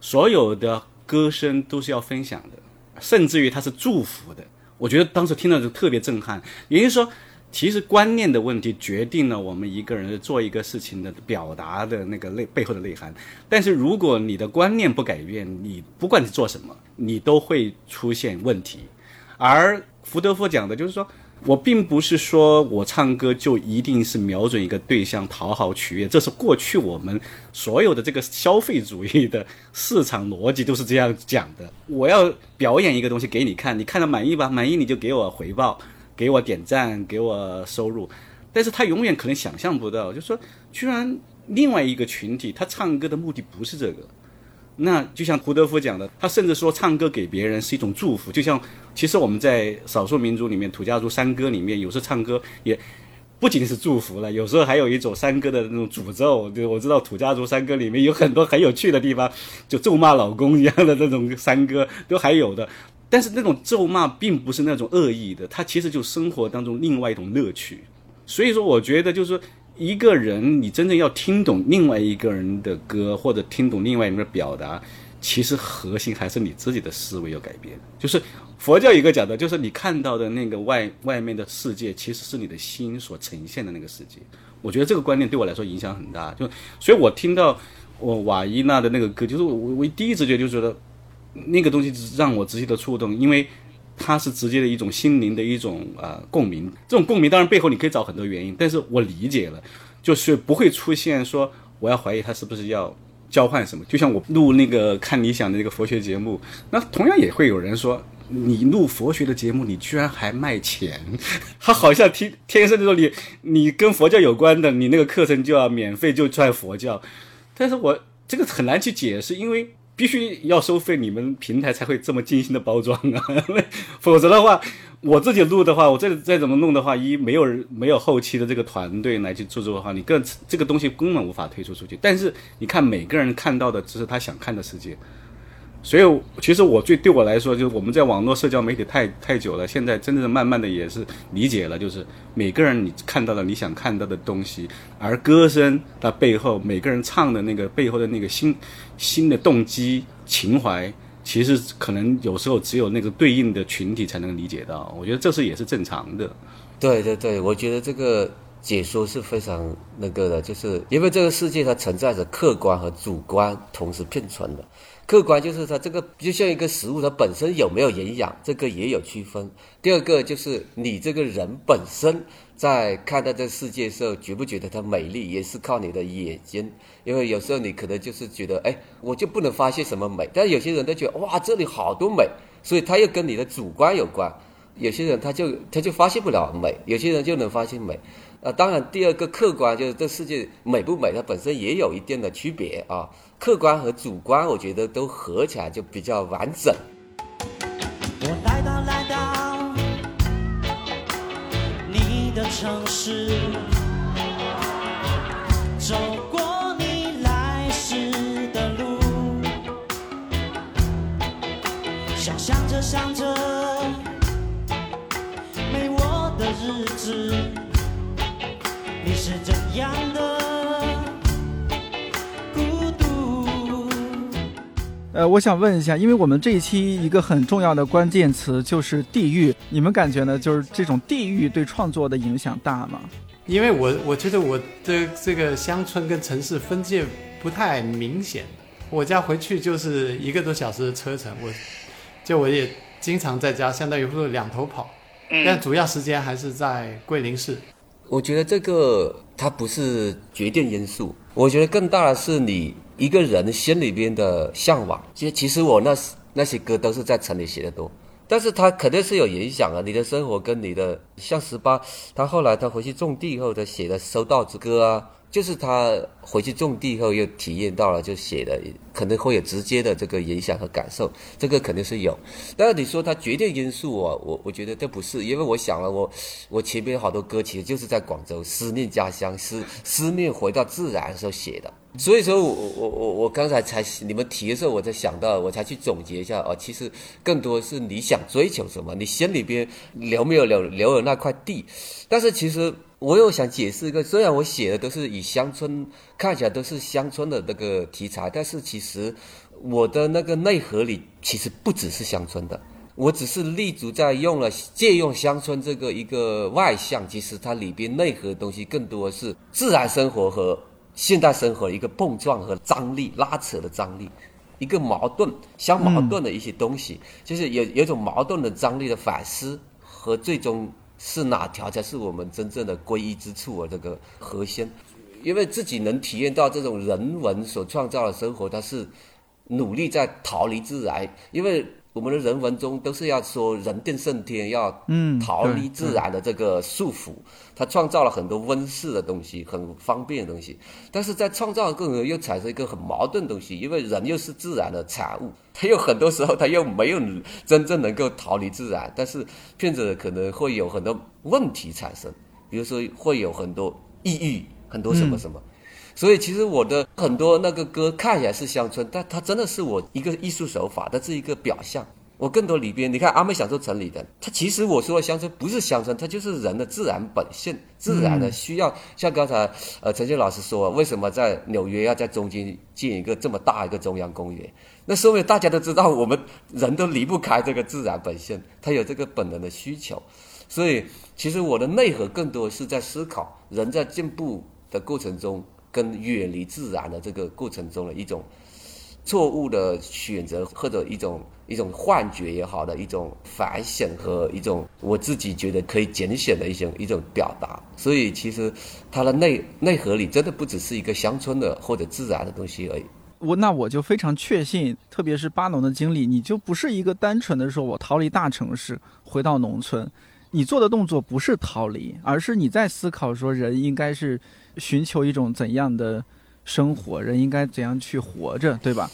所有的歌声都是要分享的，甚至于他是祝福的。我觉得当时听到就特别震撼，也就是说，其实观念的问题决定了我们一个人做一个事情的表达的那个内背后的内涵。但是如果你的观念不改变，你不管你做什么，你都会出现问题。而福德佛讲的就是说，我并不是说我唱歌就一定是瞄准一个对象讨好取悦，这是过去我们所有的这个消费主义的市场逻辑都是这样讲的。我要表演一个东西给你看，你看了满意吧？满意你就给我回报，给我点赞，给我收入。但是他永远可能想象不到，就说，居然另外一个群体，他唱歌的目的不是这个，那就像胡德夫讲的，他甚至说唱歌给别人是一种祝福，就像其实我们在少数民族里面，土家族山歌里面，有时候唱歌也不仅是祝福了，有时候还有一种山歌的那种诅咒。就我知道土家族山歌里面有很多很有趣的地方，就咒骂老公一样的那种山歌都还有的。但是那种咒骂并不是那种恶意的，它其实就生活当中另外一种乐趣。所以说，我觉得就是说，一个人你真正要听懂另外一个人的歌，或者听懂另外一个人表达，其实核心还是你自己的思维要改变。就是佛教一个讲的，就是你看到的那个外外面的世界，其实是你的心所呈现的那个世界。我觉得这个观念对我来说影响很大。就所以，我听到我瓦伊娜的那个歌，就是我我第一直觉就觉得那个东西让我直接的触动，因为。它是直接的一种心灵的一种、呃、共鸣，这种共鸣当然背后你可以找很多原因，但是我理解了，就是不会出现说我要怀疑他是不是要交换什么。就像我录那个看理想的这个佛学节目，那同样也会有人说你录佛学的节目，你居然还卖钱，他 好像天天生就说你你跟佛教有关的，你那个课程就要免费就赚佛教，但是我这个很难去解释，因为。必须要收费，你们平台才会这么精心的包装啊，否则的话，我自己录的话，我再再怎么弄的话，一没有人没有后期的这个团队来去制作的话，你更这个东西根本无法推出出去。但是你看，每个人看到的只是他想看的世界。所以，其实我最对我来说，就是我们在网络社交媒体太太久了，现在真正慢慢的也是理解了，就是每个人你看到了你想看到的东西，而歌声它背后每个人唱的那个背后的那个心心的动机情怀，其实可能有时候只有那个对应的群体才能理解到。我觉得这是也是正常的。对对对，我觉得这个解说是非常那个的，就是因为这个世界它存在着客观和主观同时并存的。客观就是它这个就像一个食物，它本身有没有营养，这个也有区分。第二个就是你这个人本身在看待这世界的时候，觉不觉得它美丽，也是靠你的眼睛。因为有时候你可能就是觉得，哎，我就不能发现什么美，但有些人都觉得，哇，这里好多美，所以它又跟你的主观有关。有些人他就他就发现不了美，有些人就能发现美。啊，当然第二个客观就是这世界美不美，它本身也有一定的区别啊。客观和主观，我觉得都合起来就比较完整。我来到来到你的城市，走过你来时的路，想象着想着没我的日子，你是怎样的呃，我想问一下，因为我们这一期一个很重要的关键词就是地域，你们感觉呢？就是这种地域对创作的影响大吗？因为我我觉得我的这个乡村跟城市分界不太明显，我家回去就是一个多小时的车程，我就我也经常在家，相当于是两头跑，但主要时间还是在桂林市。我觉得这个它不是决定因素，我觉得更大的是你一个人心里边的向往。其实，其实我那那些歌都是在城里写的多，但是他肯定是有影响啊。你的生活跟你的，像十八，他后来他回去种地以后，他写的《收稻之歌》啊，就是他回去种地后又体验到了，就写的可能会有直接的这个影响和感受，这个肯定是有。但是你说他决定因素啊，我我觉得这不是，因为我想了，我我前面好多歌其实就是在广州思念家乡，思 思念回到自然的时候写的。所以说我我我我刚才才你们提的时候，我才想到，我才去总结一下哦，其实更多是你想追求什么，你心里边留没有留留有那块地。但是其实我又想解释一个，虽然我写的都是以乡村看起来都是乡村的那个题材，但是其实我的那个内核里其实不只是乡村的。我只是立足在用了借用乡村这个一个外向，其实它里边内核的东西更多是自然生活和现代生活一个碰撞和张力拉扯的张力，一个矛盾相矛盾的一些东西，就是有有一种矛盾的张力的反思和最终是哪条才是我们真正的皈依之处啊？这个核心，因为自己能体验到这种人文所创造的生活，它是努力在逃离自然，因为我们的人文中都是要说人定胜天，要嗯逃离自然的这个束缚。他创造了很多温室的东西，很方便的东西，但是在创造的过程中又产生一个很矛盾的东西，因为人又是自然的产物，他又很多时候他又没有真正能够逃离自然，但是骗子可能会有很多问题产生，比如说会有很多抑郁，很多什么什么。所以其实我的很多那个歌看起来是乡村，但它真的是我一个艺术手法，它是一个表象。我更多里边，你看《阿妹享受城里的》，他其实我说的乡村不是乡村，它就是人的自然本性，自然的需要。像刚才呃陈建老师说，为什么在纽约要在中间建一个这么大一个中央公园？那说明大家都知道，我们人都离不开这个自然本性，它有这个本能的需求。所以其实我的内核更多是在思考人在进步的过程中。跟远离自然的这个过程中的一种错误的选择，或者一种一种幻觉也好的一种反省和一种我自己觉得可以拣选的一种一种表达。所以其实它的内内核里真的不只是一个乡村的或者自然的东西而已。我那我就非常确信，特别是巴农的经历，你就不是一个单纯的说我逃离大城市回到农村，你做的动作不是逃离，而是你在思考说人应该是寻求一种怎样的生活，人应该怎样去活着，对吧？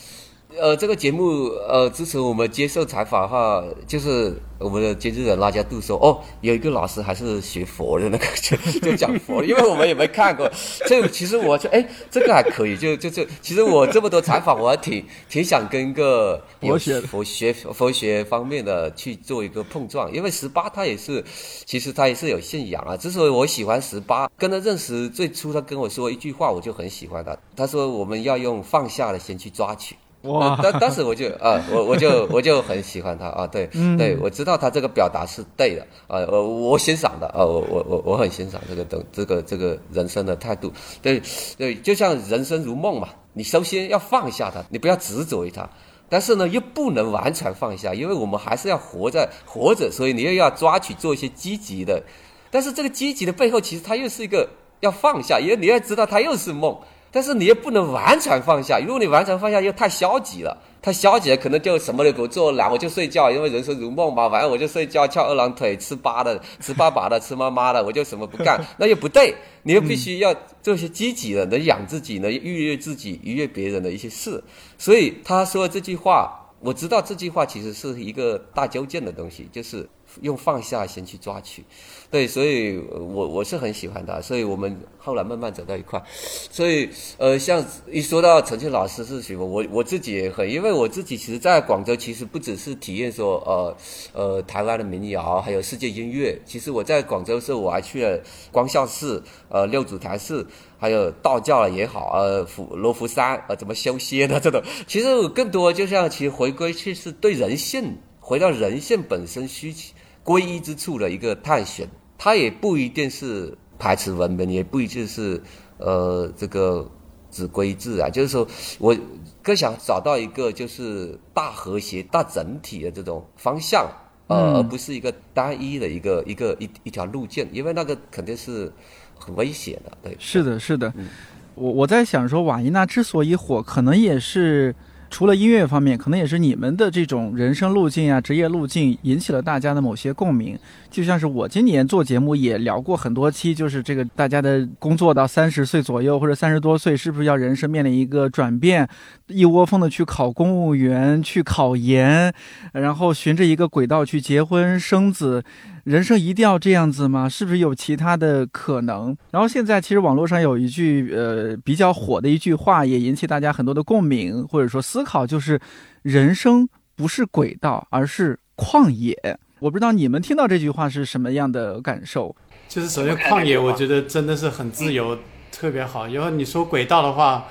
呃，这个节目呃，支持我们接受采访的话，就是我们的监制人拉加杜说，哦，有一个老师还是学佛的那个，就就讲佛，因为我们也没看过。这个其实我就哎，这个还可以，就就就，其实我这么多采访，我还挺挺想跟一个有佛学佛学佛学方面的去做一个碰撞，因为十八他也是，其实他也是有信仰啊。之所以我喜欢十八，跟他认识最初，他跟我说一句话，我就很喜欢他。他说我们要用放下的心去抓取。哇。呃当当时我就啊，我我就 我就很喜欢他啊，对，嗯。对我知道他这个表达是对的啊，我我欣赏的啊，我我我我很欣赏这个等这个这个人生的态度，对对，就像人生如梦嘛，你首先要放下它，你不要执着于它，但是呢又不能完全放下，因为我们还是要活在活着，所以你又要抓取做一些积极的，但是这个积极的背后，其实它又是一个要放下，因为你要知道它又是梦。但是你又不能完全放下，如果你完全放下又太消极了，太消极了可能就什么都不做，懒我就睡觉，因为人生如梦嘛，反正我就睡觉，翘二郎腿，吃粑的，吃粑粑的，吃妈妈的，我就什么不干，那又不对，你又必须要做些积极的，能养自己，能愉悦自己，愉悦别人的一些事。所以他说这句话，我知道这句话其实是一个大纠结的东西，就是用放下先去抓取。对，所以我我是很喜欢他，所以我们后来慢慢走到一块。所以呃，像一说到陈庆老师是什么，我我自己也很，因为我自己其实在广州，其实不只是体验说呃呃台湾的民谣，还有世界音乐。其实我在广州的时候，我还去了光孝寺、呃六祖坛寺，还有道教也好，呃福罗浮山，呃怎么修仙的这种。其实我更多就像其实回归去是对人性，回到人性本身需求求。归一之处的一个探险，它也不一定是排斥文明，也不一定是呃这个只归自然，就是说我更想找到一个就是大和谐、大整体的这种方向，呃，嗯而不是一个单一的一个一个一一条路径，因为那个肯定是很危险的，对，是的，是的。我我在想说，瓦伊娜之所以火，可能也是除了音乐方面，可能也是你们的这种人生路径啊、职业路径引起了大家的某些共鸣。就像是我今年做节目也聊过很多期，就是这个大家的工作到三十岁左右或者三十多岁，是不是要人生面临一个转变？一窝蜂的去考公务员、去考研，然后循着一个轨道去结婚生子。人生一定要这样子吗？是不是有其他的可能？然后现在其实网络上有一句呃比较火的一句话，也引起大家很多的共鸣或者说思考，就是人生不是轨道，而是旷野。我不知道你们听到这句话是什么样的感受？就是首先旷野，我觉得真的是很自由，特别好。然后你说轨道的话，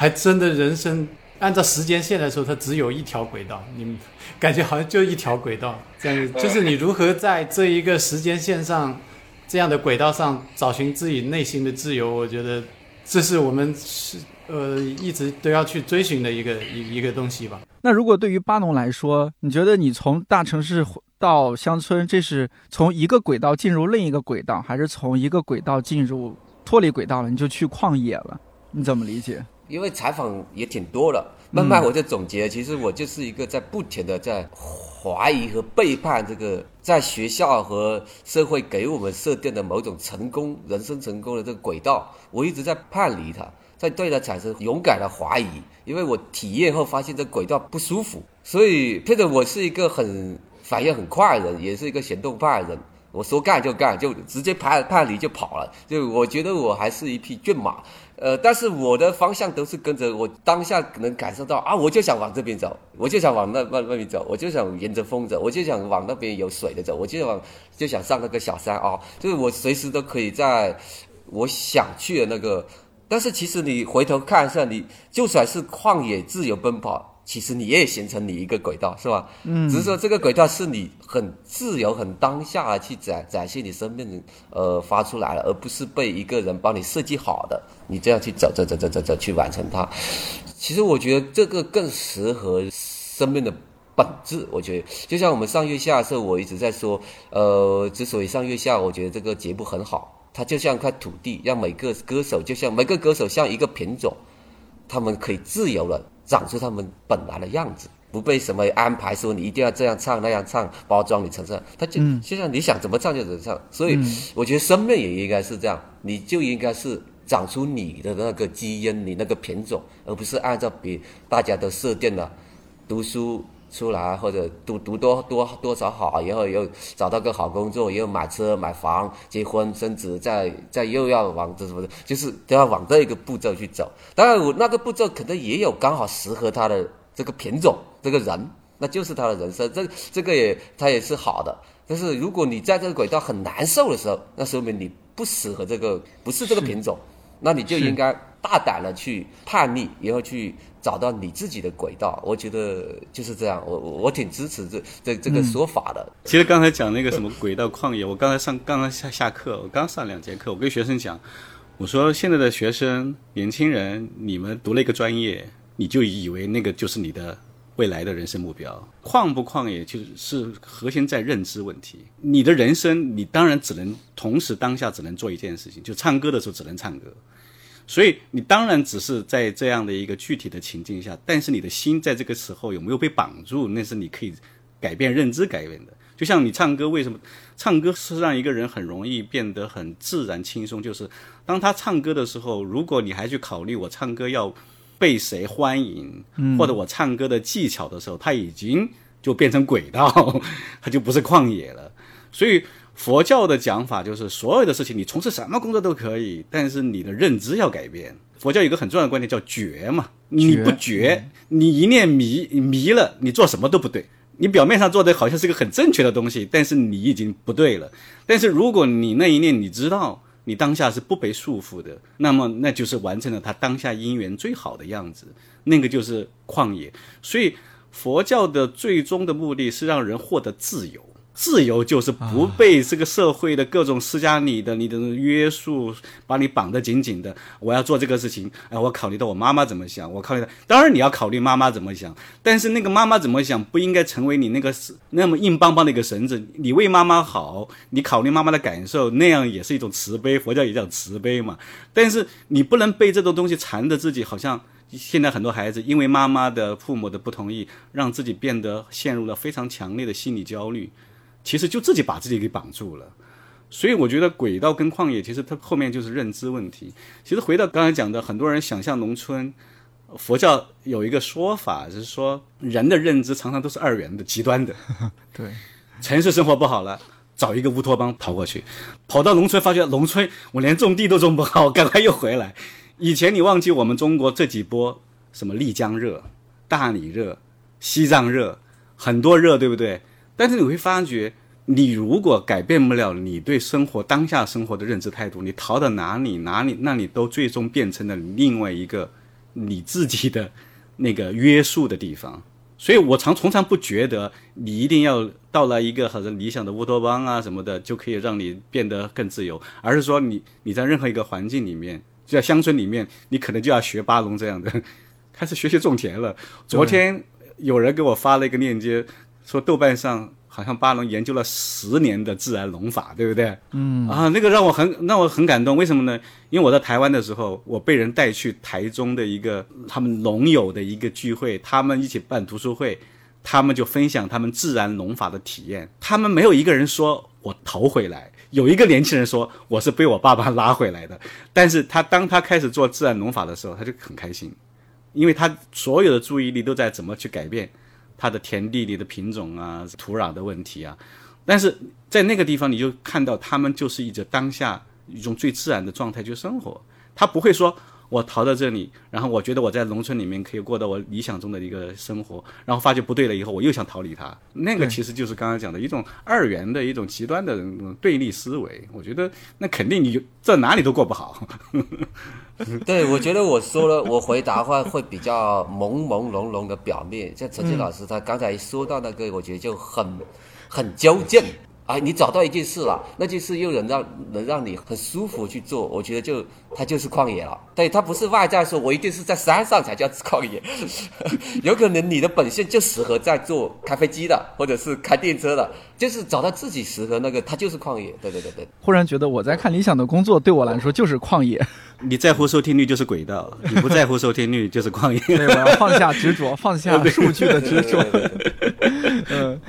还真的人生按照时间线来说，它只有一条轨道，你们感觉好像就一条轨道这样子。就是你如何在这一个时间线上这样的轨道上找寻自己内心的自由，我觉得这是我们是呃一直都要去追寻的一个一一个东西吧。那如果对于巴农来说，你觉得你从大城市到乡村，这是从一个轨道进入另一个轨道，还是从一个轨道进入脱离轨道了，你就去旷野了？你怎么理解？因为采访也挺多了，慢慢我就总结，其实我就是一个在不停的在怀疑和背叛这个在学校和社会给我们设定的某种成功人生成功的这个轨道，我一直在叛离它，在对它产生勇敢的怀疑，因为我体验后发现这轨道不舒服，所以变得我是一个很反应很快的人，也是一个行动派的人。我说干就干，就直接叛叛离就跑了。就我觉得我还是一匹骏马，呃，但是我的方向都是跟着我当下能感受到啊，我就想往这边走，我就想往那外外面走，我就想沿着风走，我就想往那边有水的走，我就想往就想上那个小山啊，就是我随时都可以在我想去的那个。但是其实你回头看一下，你就算是旷野自由奔跑，其实你也形成你一个轨道，是吧？嗯，只是说这个轨道是你很自由、很当下的去展展现你生命的呃发出来了，而不是被一个人帮你设计好的，你这样去走走走走走走去完成它。其实我觉得这个更适合生命的本质。我觉得就像我们上月下的时候，我一直在说，呃，之所以上月下，我觉得这个节目很好。它就像一块土地，让每个歌手就像每个歌手像一个品种，他们可以自由了长出他们本来的样子，不被什么安排说你一定要这样唱那样唱，包装你成这样，他就、现在你想怎么唱就怎么唱。所以我觉得生命也应该是这样，你就应该是长出你的那个基因，你那个品种，而不是按照比大家都设定了读书。出来或者读读多多多少好，然后又找到个好工作，又买车买房，结婚生子，再再又要往这什么的，就是都要往这一个步骤去走。当然，我那个步骤可能也有刚好适合他的这个品种，这个人，那就是他的人生。这这个也他也是好的。但是如果你在这个轨道很难受的时候，那说明你不适合这个，不是这个品种，那你就应该大胆的去叛逆，然后去。找到你自己的轨道，我觉得就是这样。我我挺支持这这这个说法的。其实刚才讲那个什么轨道旷野，我刚才上刚刚下下课，我刚上两节课，我跟学生讲，我说现在的学生年轻人，你们读了一个专业，你就以为那个就是你的未来的人生目标，旷不旷野就是核心在认知问题。你的人生，你当然只能同时当下只能做一件事情，就唱歌的时候只能唱歌。所以你当然只是在这样的一个具体的情境下，但是你的心在这个时候有没有被绑住，那是你可以改变认知改变的。就像你唱歌，为什么唱歌是让一个人很容易变得很自然轻松？就是当他唱歌的时候，如果你还去考虑我唱歌要被谁欢迎，或者我唱歌的技巧的时候，他已经就变成轨道，他就不是旷野了。所以。佛教的讲法就是，所有的事情你从事什么工作都可以，但是你的认知要改变。佛教有一个很重要的观点叫觉嘛，你不觉，你一念迷迷了，你做什么都不对。你表面上做的好像是个很正确的东西，但是你已经不对了。但是如果你那一念你知道你当下是不被束缚的，那么那就是完成了他当下因缘最好的样子，那个就是旷野。所以佛教的最终的目的是让人获得自由。自由就是不被这个社会的各种施加你的、你的约束，把你绑得紧紧的。我要做这个事情，哎，我考虑到我妈妈怎么想，我考虑到，当然你要考虑妈妈怎么想，但是那个妈妈怎么想不应该成为你那个那么硬邦邦的一个绳子。你为妈妈好，你考虑妈妈的感受，那样也是一种慈悲。佛教也叫慈悲嘛，但是你不能被这种东西缠着自己，好像现在很多孩子因为妈妈的、父母的不同意，让自己变得陷入了非常强烈的心理焦虑。其实就自己把自己给绑住了，所以我觉得轨道跟旷野，其实它后面就是认知问题。其实回到刚才讲的，很多人想象农村，佛教有一个说法，就是说人的认知常常都是二元的、极端的。对，城市生活不好了，找一个乌托邦逃过去，跑到农村发觉农村我连种地都种不好，赶快又回来。以前你忘记我们中国这几波什么丽江热、大理热、西藏热，很多热，对不对？但是你会发觉，你如果改变不了你对生活当下生活的认知态度，你逃到哪里哪里，那你都最终变成了另外一个你自己的那个约束的地方。所以我常从常不觉得你一定要到了一个好像理想的乌托邦啊什么的，就可以让你变得更自由，而是说你你在任何一个环境里面，就在乡村里面，你可能就要学巴龙这样的，开始学习种田了。昨天有人给我发了一个链接。说豆瓣上好像巴龙研究了十年的自然农法，对不对？嗯啊，那个让我很让我很感动。为什么呢？因为我在台湾的时候，我被人带去台中的一个他们农友的一个聚会，他们一起办读书会，他们就分享他们自然农法的体验。他们没有一个人说我逃回来，有一个年轻人说我是被我爸爸拉回来的。但是他当他开始做自然农法的时候，他就很开心，因为他所有的注意力都在怎么去改变。它的田地里的品种啊，土壤的问题啊，但是在那个地方，你就看到他们就是一种当下一种最自然的状态去生活，他不会说我逃到这里，然后我觉得我在农村里面可以过到我理想中的一个生活，然后发觉不对了以后，我又想逃离它，那个其实就是刚刚讲的一种二元的一种极端的对立思维，我觉得那肯定你就在哪里都过不好。对，我觉得我说了，我回答话会比较朦朦胧胧的表面。像陈静老师他刚才说到那个，我觉得就很很纠正。啊，你找到一件事了，那件事又能让能让你很舒服去做，我觉得就它就是旷野了。对，它不是外在说，我一定是在山上才叫旷野，有可能你的本性就适合在做开飞机的，或者是开电车的，就是找到自己适合那个，它就是旷野。对对对对。忽然觉得我在看理想的工作，对我来说就是旷野。你在乎收听率就是轨道，你不在乎收听率就是旷野。对，我要放下执着，放下数据的执着。嗯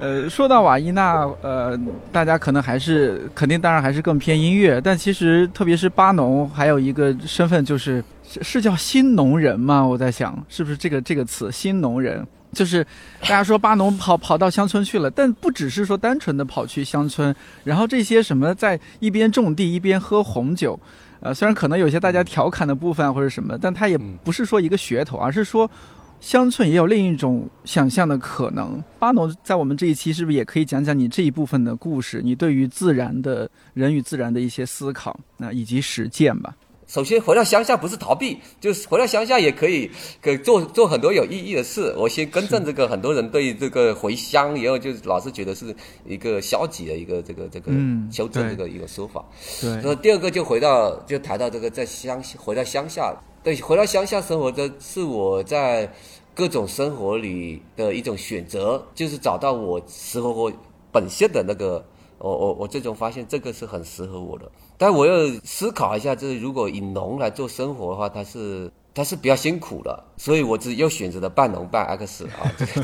呃，说到瓦伊娜，呃，大家可能还是肯定，当然还是更偏音乐，但其实特别是巴农，还有一个身份就是是是叫新农人吗？我在想，是不是这个这个词新农人？就是大家说巴农跑跑到乡村去了，但不只是说单纯的跑去乡村，然后这些什么在一边种地一边喝红酒。呃，虽然可能有些大家调侃的部分或者什么，但他也不是说一个噱头，而是说乡村也有另一种想象的可能。巴农在我们这一期是不是也可以讲讲你这一部分的故事？你对于自然的人与自然的一些思考，那以及实践吧。首先回到乡下不是逃避，就是回到乡下也可以，可做做很多有意义的事。我先更正这个，很多人对这个回乡，以后就老是觉得是一个消极的一个这个这个嗯修正这个一个说法。对然后第二个就回到就谈到这个在乡回到乡下，对，回到乡下生活的是我在各种生活里的一种选择，就是找到我适合我本性的那个，我我我最终发现这个是很适合我的。但我又思考一下，就是如果以农来做生活的话，它是它是比较辛苦的，所以我只又选择了半农半 X 啊，这 个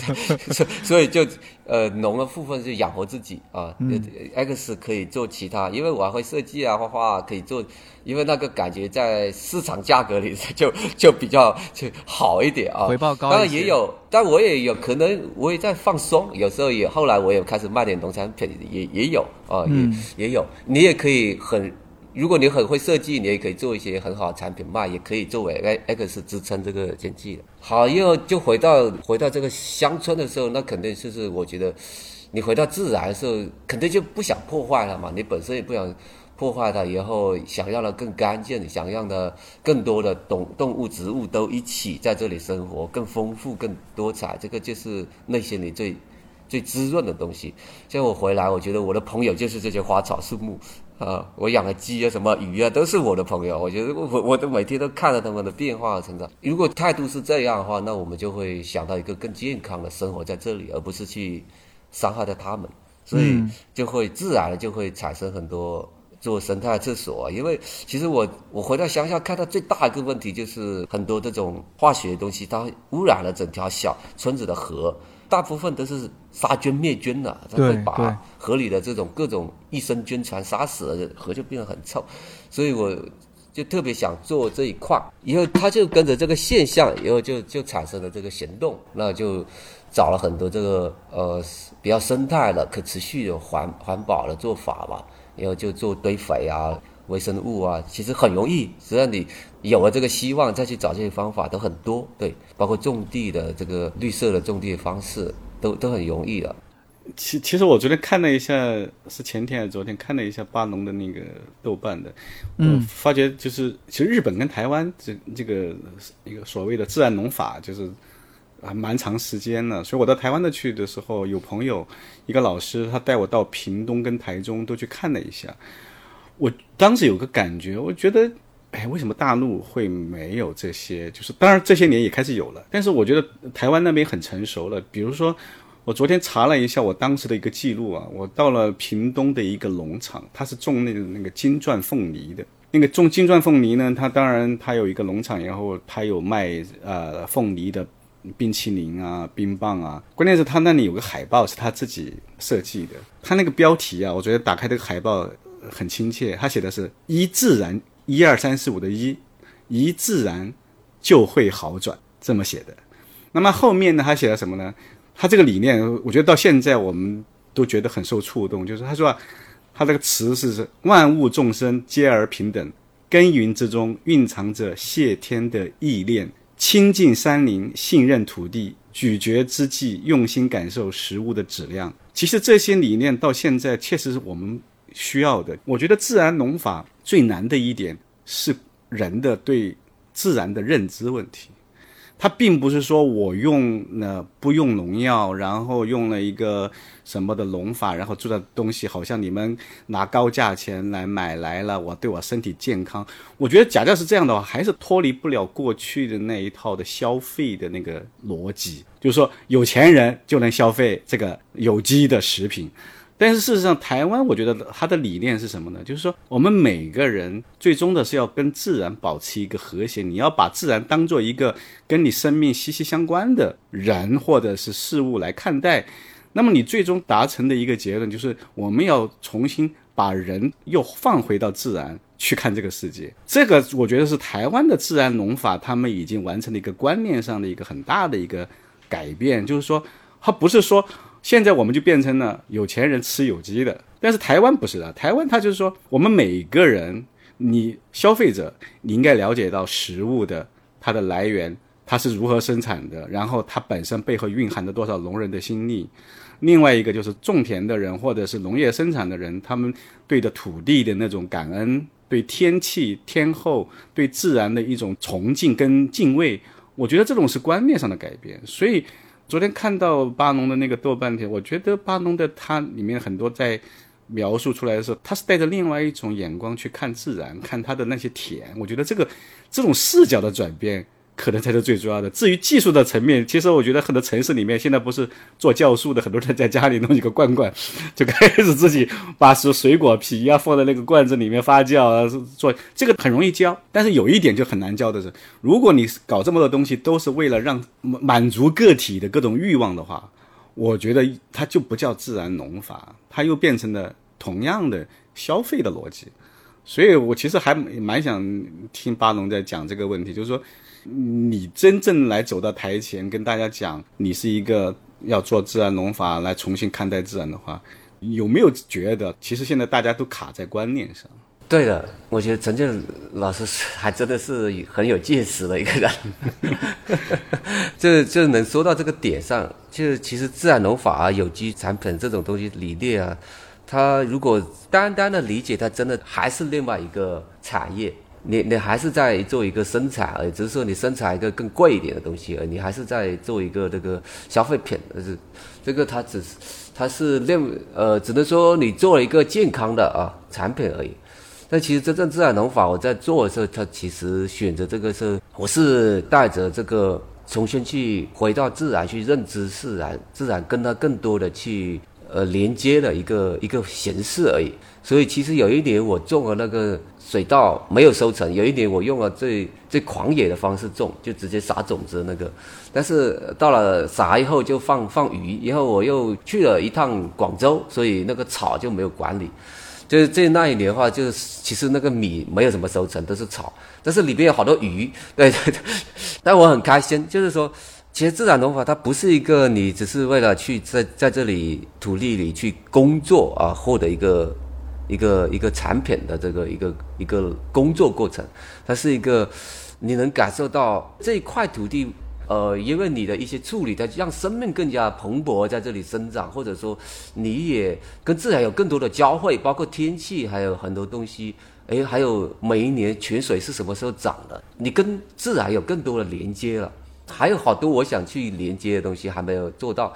所 所以就呃农的部分就养活自己啊、呃 x 可以做其他，因为我还会设计啊画画啊可以做，因为那个感觉在市场价格里就就比较就好一点啊，回报高当然也有，但我也有可能我也在放松，有时候也后来我也开始卖点农产品，也也有啊，嗯。也也有，你也可以很。如果你很会设计，你也可以做一些很好的产品卖，也可以作为 X 支撑这个经济的。好，又就回到回到这个乡村的时候，那肯定就是我觉得，你回到自然的时候，肯定就不想破坏它嘛，你本身也不想破坏它，以后想让它更干净，想让它更多的动动物、植物都一起在这里生活，更丰富、更多彩，这个就是内心里最最滋润的东西。像我回来，我觉得我的朋友就是这些花草树木。啊，我养的鸡啊，什么鱼啊，都是我的朋友。我觉得我我都每天都看着他们的变化和成长。如果态度是这样的话，那我们就会想到一个更健康的生活在这里，而不是去伤害到他们。所以就会自然的就会产生很多做生态厕所啊。因为其实我我回到乡下看到最大一个问题就是很多这种化学的东西，它污染了整条小村子的河。大部分都是杀菌灭菌的，它会把河里的这种各种益生菌全杀死了，河就变得很臭。所以我就特别想做这一块，以后他就跟着这个现象，以后就就产生了这个行动，那就找了很多这个呃比较生态的、可持续的环 环保的做法吧，然后就做堆肥啊。微生物啊，其实很容易，只要你有了这个希望，再去找这些方法都很多。对，包括种地的这个绿色的种地的方式，都都很容易的。其其实我昨天看了一下，是前天还是昨天看了一下巴农的那个豆瓣的，嗯，发觉就是其实日本跟台湾这这个一个所谓的自然农法，就是啊蛮长时间了。所以我到台湾的去的时候，有朋友一个老师，他带我到屏东跟台中都去看了一下。我当时有个感觉，我觉得，哎，为什么大陆会没有这些？就是当然这些年也开始有了，但是我觉得台湾那边很成熟了。比如说，我昨天查了一下我当时的一个记录啊，我到了屏东的一个农场，它是种那个那个金钻凤梨的。那个种金钻凤梨呢，它当然它有一个农场，然后它有卖呃凤梨的冰淇淋啊、冰棒啊。关键是它那里有个海报是他自己设计的，它那个标题啊，我觉得打开这个海报很亲切，它写的是“一自然”，一二三四五的一，一自然就会好转，这么写的。那么后面呢，他写了什么呢？他这个理念，我觉得到现在我们都觉得很受触动。就是他说啊，他这个词是“万物众生皆而平等，耕耘之中蕴藏着谢天的意念，亲近山林，信任土地，咀嚼之际用心感受食物的质量”。其实这些理念到现在确实是我们需要的。我觉得自然农法最难的一点是人的对自然的认知问题。它并不是说我用了不用农药，然后用了一个什么的农法，然后做的东西好像你们拿高价钱来买来了，我对我身体健康。我觉得假设是这样的话，还是脱离不了过去的那一套的消费的那个逻辑，就是说有钱人就能消费这个有机的食品。但是事实上，台湾我觉得它的理念是什么呢？就是说，我们每个人最终的是要跟自然保持一个和谐，你要把自然当做一个跟你生命息息相关的人或者是事物来看待。那么你最终达成的一个结论就是，我们要重新把人又放回到自然去看这个世界。这个我觉得是台湾的自然农法，他们已经完成了一个观念上的一个很大的一个改变，就是说，它不是说。现在我们就变成了有钱人吃有机的，但是台湾不是的，台湾它就是说，我们每个人，你消费者，你应该了解到食物的它的来源，它是如何生产的，然后它本身背后蕴含着多少农人的心力。另外一个就是种田的人或者是农业生产的人，他们对的土地的那种感恩，对天气、天候、对自然的一种崇敬跟敬畏，我觉得这种是观念上的改变，所以。昨天看到巴农的那个豆瓣帖，我觉得巴农的他里面很多在描述出来的时候，他是带着另外一种眼光去看自然，看他的那些田。我觉得这个这种视角的转变，可能才是最主要的。至于技术的层面，其实我觉得很多城市里面现在不是做酵素的，很多人在家里弄一个罐罐，就开始自己把水水果皮啊放在那个罐子里面发酵啊，做这个很容易教。但是有一点就很难教的是，如果你搞这么多东西都是为了让满满足个体的各种欲望的话，我觉得它就不叫自然农法，它又变成了同样的消费的逻辑。所以我其实还蛮想听巴农在讲这个问题，就是说，你真正来走到台前跟大家讲，你是一个要做自然农法来重新看待自然的话，有没有觉得其实现在大家都卡在观念上？对的，我觉得陈建老师是还真的是很有见识的一个人，这这能说到这个点上，就是其实自然农法啊、有机产品这种东西理念啊，它如果单单的理解，它真的还是另外一个产业。你你还是在做一个生产而已，只是说你生产一个更贵一点的东西而已，你还是在做一个这个消费品，是这个它只是它是另呃，只能说你做了一个健康的啊产品而已。但其实真正自然农法，我在做的时候，它其实选择这个是，我是带着这个重新去回到自然，去认知自然，自然跟它更多的去呃连接的一个一个形式而已。所以其实有一年我种了那个水稻没有收成，有一年我用了最最狂野的方式种，就直接撒种子那个。但是到了撒以后就放放鱼，然后我又去了一趟广州，所以那个草就没有管理。就是这那一年的话，就是其实那个米没有什么收成，都是草，但是里边有好多鱼，对对对。但我很开心，就是说，其实自然农法它不是一个你只是为了去在在这里土地里去工作啊，获得一个一个一个产品的这个一个一个工作过程，它是一个你能感受到这一块土地。呃，因为你的一些处理，它让生命更加蓬勃在这里生长，或者说你也跟自然有更多的交汇，包括天气，还有很多东西。诶，还有每一年泉水是什么时候涨的，你跟自然有更多的连接了。还有好多我想去连接的东西还没有做到。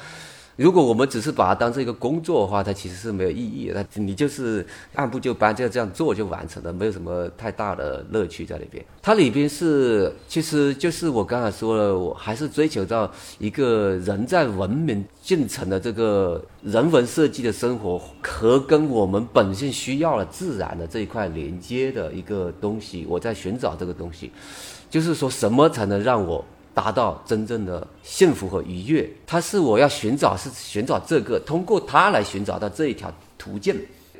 如果我们只是把它当成一个工作的话，它其实是没有意义的。你就是按部就班，就这样做就完成了，没有什么太大的乐趣在里边。它里边是，其实就是我刚才说了，我还是追求到一个人在文明进程的这个人文设计的生活和跟我们本性需要的自然的这一块连接的一个东西。我在寻找这个东西，就是说什么才能让我。达到真正的幸福和愉悦，它是我要寻找，是寻找这个，通过它来寻找到这一条途径。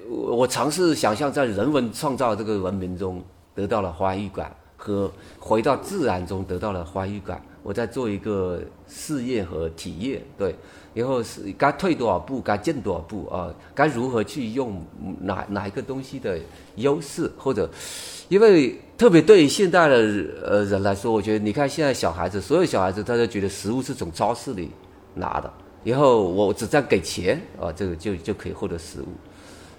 我我尝试想象在人文创造这个文明中得到了欢愉感，和回到自然中得到了欢愉感。我在做一个试验和体验，对，然后是该退多少步，该进多少步啊？该如何去用哪哪一个东西的优势，或者？因为特别对于现代的呃人来说，我觉得你看现在小孩子，所有小孩子他都觉得食物是从超市里拿的，然后我只在给钱啊，这个就就可以获得食物。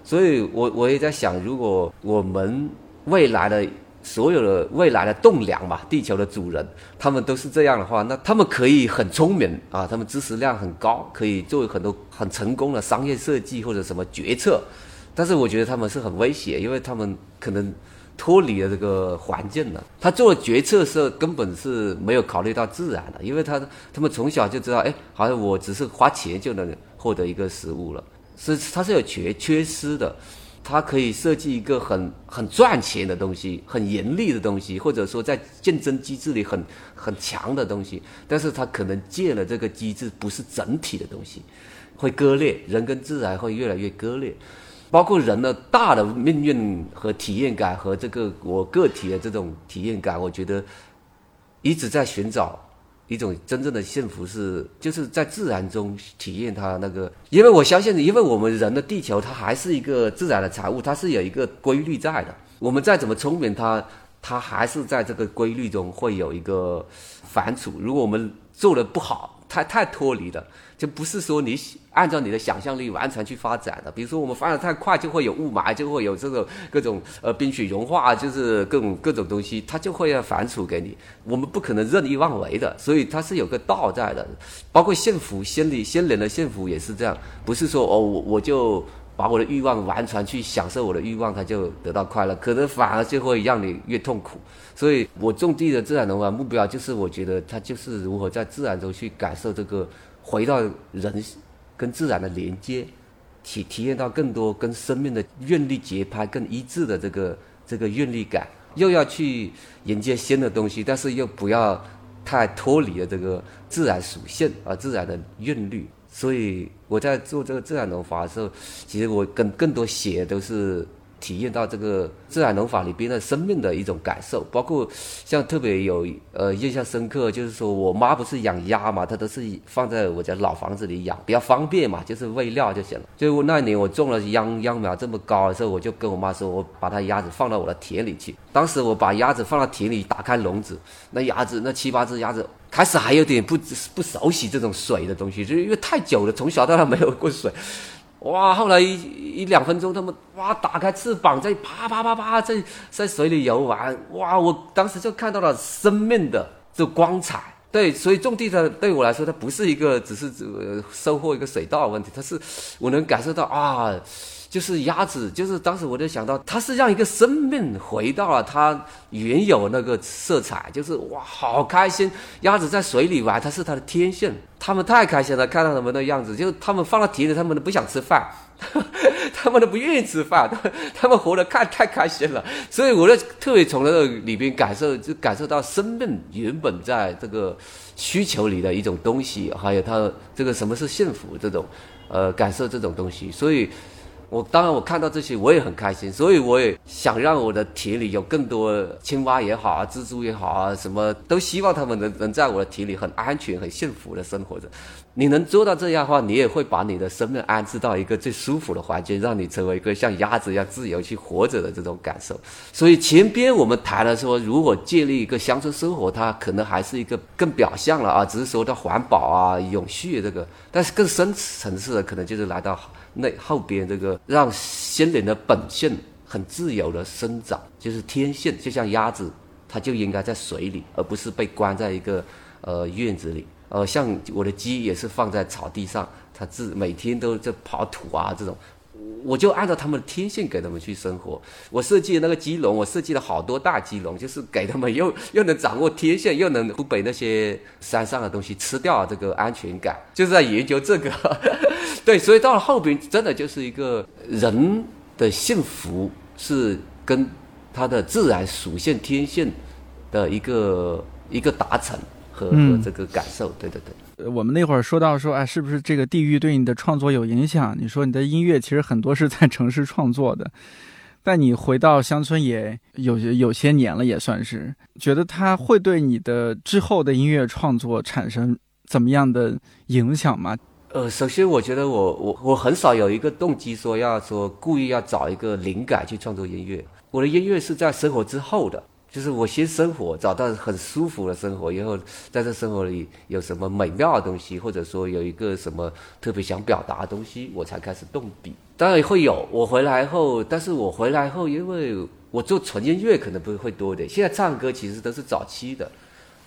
所以我我也在想，如果我们未来的所有的未来的栋梁嘛，地球的主人，他们都是这样的话，那他们可以很聪明啊，他们知识量很高，可以做很多很成功的商业设计或者什么决策。但是我觉得他们是很危险，因为他们可能。脱离了这个环境了，他做决策的时候根本是没有考虑到自然的，因为他他们从小就知道，哎，好像我只是花钱就能获得一个食物了，是他是有缺缺失的，他可以设计一个很很赚钱的东西，很盈利的东西，或者说在竞争机制里很很强的东西，但是他可能借了这个机制不是整体的东西，会割裂，人跟自然会越来越割裂。包括人的大的命运和体验感和这个我个体的这种体验感，我觉得一直在寻找一种真正的幸福，是就是在自然中体验它那个。因为我相信，因为我们人的地球它还是一个自然的产物，它是有一个规律在的。我们再怎么聪明，它它还是在这个规律中会有一个反刍。如果我们做的不好，太太脱离了。就不是说你按照你的想象力完全去发展的，比如说我们发展太快，就会有雾霾，就会有这种各种呃冰雪融化，就是各种各种东西，它就会要反刍给你。我们不可能任意妄为的，所以它是有个道在的。包括幸福，心理心灵的幸福也是这样，不是说哦我我就把我的欲望完全去享受我的欲望，它就得到快乐，可能反而就会让你越痛苦。所以我种地的自然农法目标就是，我觉得它就是如何在自然中去感受这个。回到人跟自然的连接，体体验到更多跟生命的韵律节拍更一致的这个这个韵律感，又要去迎接新的东西，但是又不要太脱离了这个自然属性啊，自然的韵律。所以我在做这个自然农法的时候，其实我更更多写的都是。体验到这个自然农法里边的生命的一种感受，包括像特别有呃印象深刻，就是说我妈不是养鸭嘛，她都是放在我家老房子里养，比较方便嘛，就是喂料就行了。就那年我种了秧秧苗这么高的时候，我就跟我妈说，我把她鸭子放到我的田里去。当时我把鸭子放到田里，打开笼子，那鸭子那七八只鸭子开始还有点不不熟悉这种水的东西，就是因为太久了，从小到大没有过水。哇！后来一一两分钟，他们哇打开翅膀，在啪啪啪啪在在水里游玩。哇！我当时就看到了生命的这光彩。对，所以种地的对我来说，它不是一个只是呃收获一个水稻的问题，它是我能感受到啊。就是鸭子，就是当时我就想到，它是让一个生命回到了它原有那个色彩，就是哇，好开心！鸭子在水里玩，它是它的天性，它们太开心了，看到它们的样子，就它们放到田里，它们都不想吃饭，他们都不愿意吃饭，他们活得看太开心了，所以我就特别从那个里边感受，就感受到生命原本在这个需求里的一种东西，还有它这个什么是幸福这种，呃，感受这种东西，所以。我当然，我看到这些我也很开心，所以我也想让我的田里有更多青蛙也好啊，蜘蛛也好啊，什么都希望他们能能在我的田里很安全、很幸福的生活着。你能做到这样的话，你也会把你的生命安置到一个最舒服的环境，让你成为一个像鸭子一样自由去活着的这种感受。所以前边我们谈了说，如果建立一个乡村生活，它可能还是一个更表象了啊，只是说到环保啊、永续这个，但是更深层次的可能就是来到。那后边这个让心灵的本性很自由的生长，就是天性，就像鸭子，它就应该在水里，而不是被关在一个呃院子里。呃，像我的鸡也是放在草地上，它自每天都在刨土啊这种。我就按照他们的天性给他们去生活。我设计的那个鸡笼，我设计了好多大鸡笼，就是给他们 又又能掌握天性，又能不被那些山上的东西吃掉这个安全感，就是在研究这个。对，所以到了后边，真的就是一个人的幸福是跟他的自然属性天性的一个一个达成和和嗯这个感受。对对对。我们那会儿说到说，哎，是不是这个地域对你的创作有影响？你说你的音乐其实很多是在城市创作的，但你回到乡村也有些有些年了，也算是觉得它会对你的之后的音乐创作产生怎么样的影响吗？呃，首先我觉得我我我很少有一个动机说要说故意要找一个灵感去创作音乐。我的音乐是在生活之后的，就是我先生活，找到很舒服的生活，以后在这生活里有什么美妙的东西，或者说有一个什么特别想表达的东西，我才开始动笔。当然会有，我回来后，但是我回来后，因为我做纯音乐可能不会多一点，现在唱歌其实都是早期的。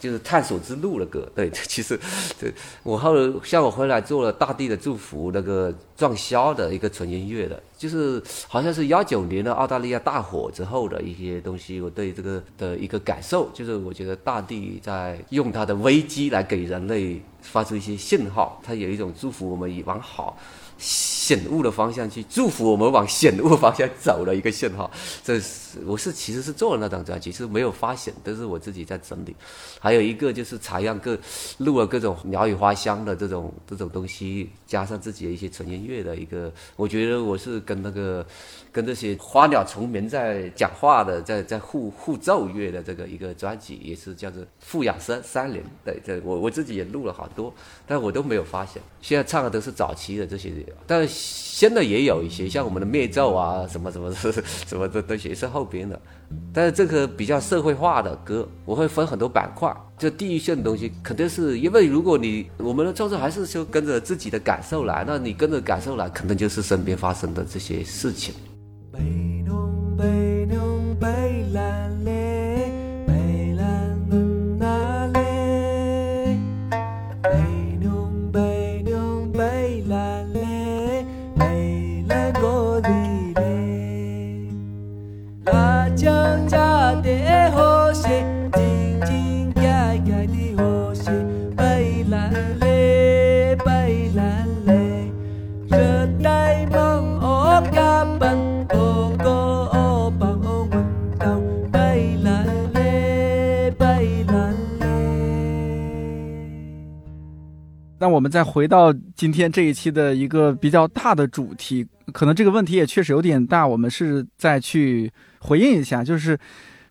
就是探索之路的歌，对，其实，对我后来像我回来做了《大地的祝福》那个撞销的一个纯音乐的，就是好像是幺九年的澳大利亚大火之后的一些东西，我对这个的一个感受，就是我觉得大地在用它的危机来给人类发出一些信号，它有一种祝福我们往好。醒悟的方向去祝福我们往醒悟方向走的一个信号，这是我是其实是做了那张专辑，是没有发现，都是我自己在整理。还有一个就是采样各录了各种鸟语花香的这种这种东西，加上自己的一些纯音乐的一个，我觉得我是跟那个跟这些花鸟虫鸣在讲话的，在在互互奏乐的这个一个专辑，也是叫做《富养山山林》。对，这我我自己也录了好多，但我都没有发现。现在唱的都是早期的这些，但是新的也有一些，像我们的灭咒啊，什么什么什么的东西也是后边的。但是这个比较社会化的歌，我会分很多板块。就地域性的东西，肯定是因为如果你我们的创作还是就跟着自己的感受来，那你跟着感受来，可能就是身边发生的这些事情。北那我们再回到今天这一期的一个比较大的主题，可能这个问题也确实有点大，我们是再去回应一下，就是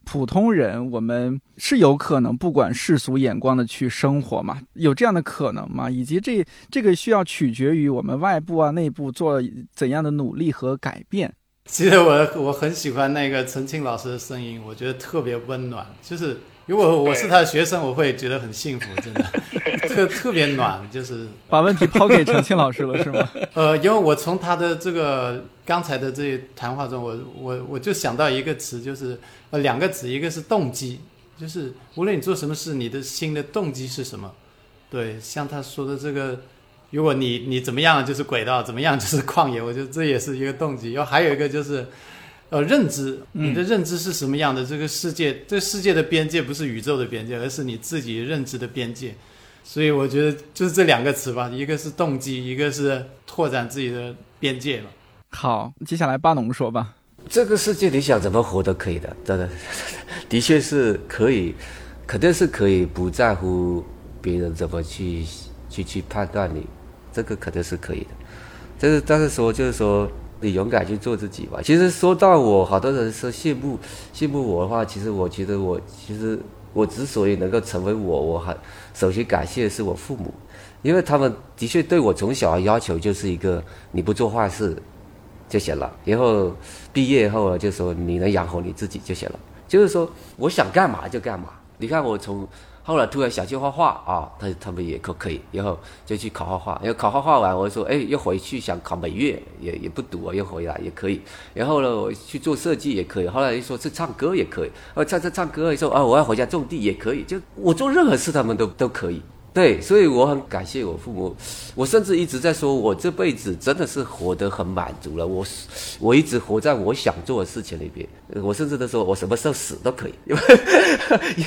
普通人，我们是有可能不管世俗眼光的去生活嘛？有这样的可能吗？以及这这个需要取决于我们外部啊、内部做怎样的努力和改变。其实我我很喜欢那个陈庆老师的声音，我觉得特别温暖。就是如果我是他的学生，我会觉得很幸福，真的，特特别暖。就是把问题抛给陈庆老师了，是吗？呃，因为我从他的这个刚才的这些谈话中，我我我就想到一个词，就是呃两个词，一个是动机，就是无论你做什么事，你的心的动机是什么？对，像他说的这个，如果你你怎么样就是轨道，怎么样就是旷野，我觉得这也是一个动机。然后还有一个就是。呃，认知，你的认知是什么样的？这个世界，这个世界的边界不是宇宙的边界，而是你自己认知的边界。所以我觉得就是这两个词吧，一个是动机，一个是拓展自己的边界吧。好，接下来巴农说吧。这个世界你想怎么活都可以的，真的，的确是可以，肯定是可以不在乎别人怎么去去去判断你，这个肯定是可以的。但是但是说就是说你你勇敢去做自己吧。其实说到我，好多人说羡慕羡慕我的话，其实我觉得我其实我之所以能够成为我，我还首先感谢的是我父母，因为他们的确对我从小要求就是一个你不做坏事。就行了。然后毕业后呢，就说你能养活你自己就行了。就是说我想干嘛就干嘛。你看我从后来突然想去画画啊，他他们也可可以，然后就去考画画。然后考画画完，我说哎，又回去想考美院，也也不读啊，又回来也可以。然后呢，我去做设计也可以。后来又说是唱歌也可以，哦，唱唱唱歌，说啊，我要回家种地也可以。就我做任何事，他们都都可以。对，所以我很感谢我父母，我甚至一直在说，我这辈子真的是活得很满足了。我我一直活在我想做的事情里边，我甚至都说我什么时候死都可以，因 为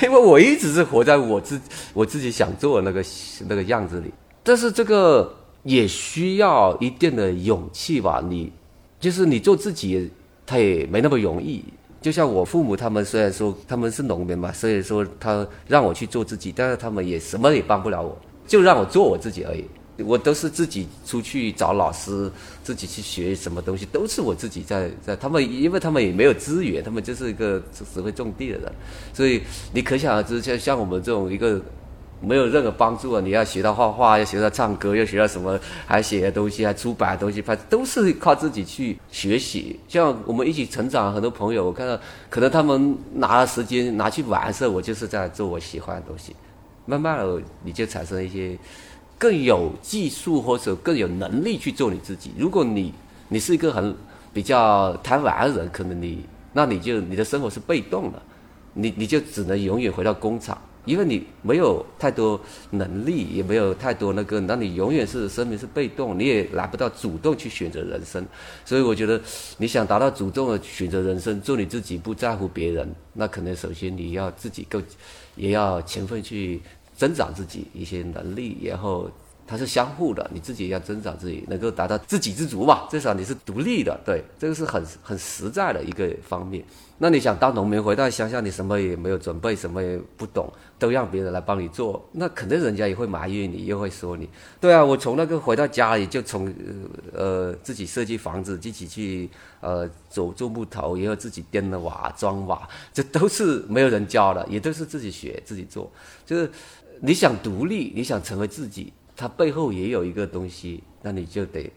因为我一直是活在我自我自己想做的那个那个样子里。但是这个也需要一定的勇气吧，你就是你做自己，他也没那么容易。就像我父母他们虽然说他们是农民嘛，所以说他让我去做自己，但是他们也什么也帮不了我，就让我做我自己而已。我都是自己出去找老师，自己去学什么东西，都是我自己在在。他们因为他们也没有资源，他们就是一个只会种地的人，所以你可想而知，像像我们这种一个没有任何帮助啊！你要学到画画，要学到唱歌，要学到什么，还写的东西，还出版的东西，反正都是靠自己去学习。像我们一起成长，很多朋友，我看到可能他们拿了时间拿去玩的时候，我就是在做我喜欢的东西。慢慢的，你就产生一些更有技术或者更有能力去做你自己。如果你你是一个很比较贪玩的人，可能你那你就你的生活是被动的，你你就只能永远回到工厂。因为你没有太多能力，也没有太多那个，那你永远是生命是被动，你也拿不到主动去选择人生。所以我觉得，你想达到主动的选择人生，做你自己，不在乎别人，那可能首先你要自己够，也要勤奋去增长自己一些能力，然后它是相互的，你自己要增长自己，能够达到自给自足吧，至少你是独立的，对，这个是很很实在的一个方面。那你想当农民回到乡下，你什么也没有准备，什么也不懂，都让别人来帮你做，那肯定人家也会埋怨你，又会说你。对啊，我从那个回到家里就从呃自己设计房子，自己去呃走做木头，然后自己颠了瓦装瓦，这都是没有人教的，也都是自己学自己做。就是你想独立，你想成为自己，它背后也有一个东西，那你就得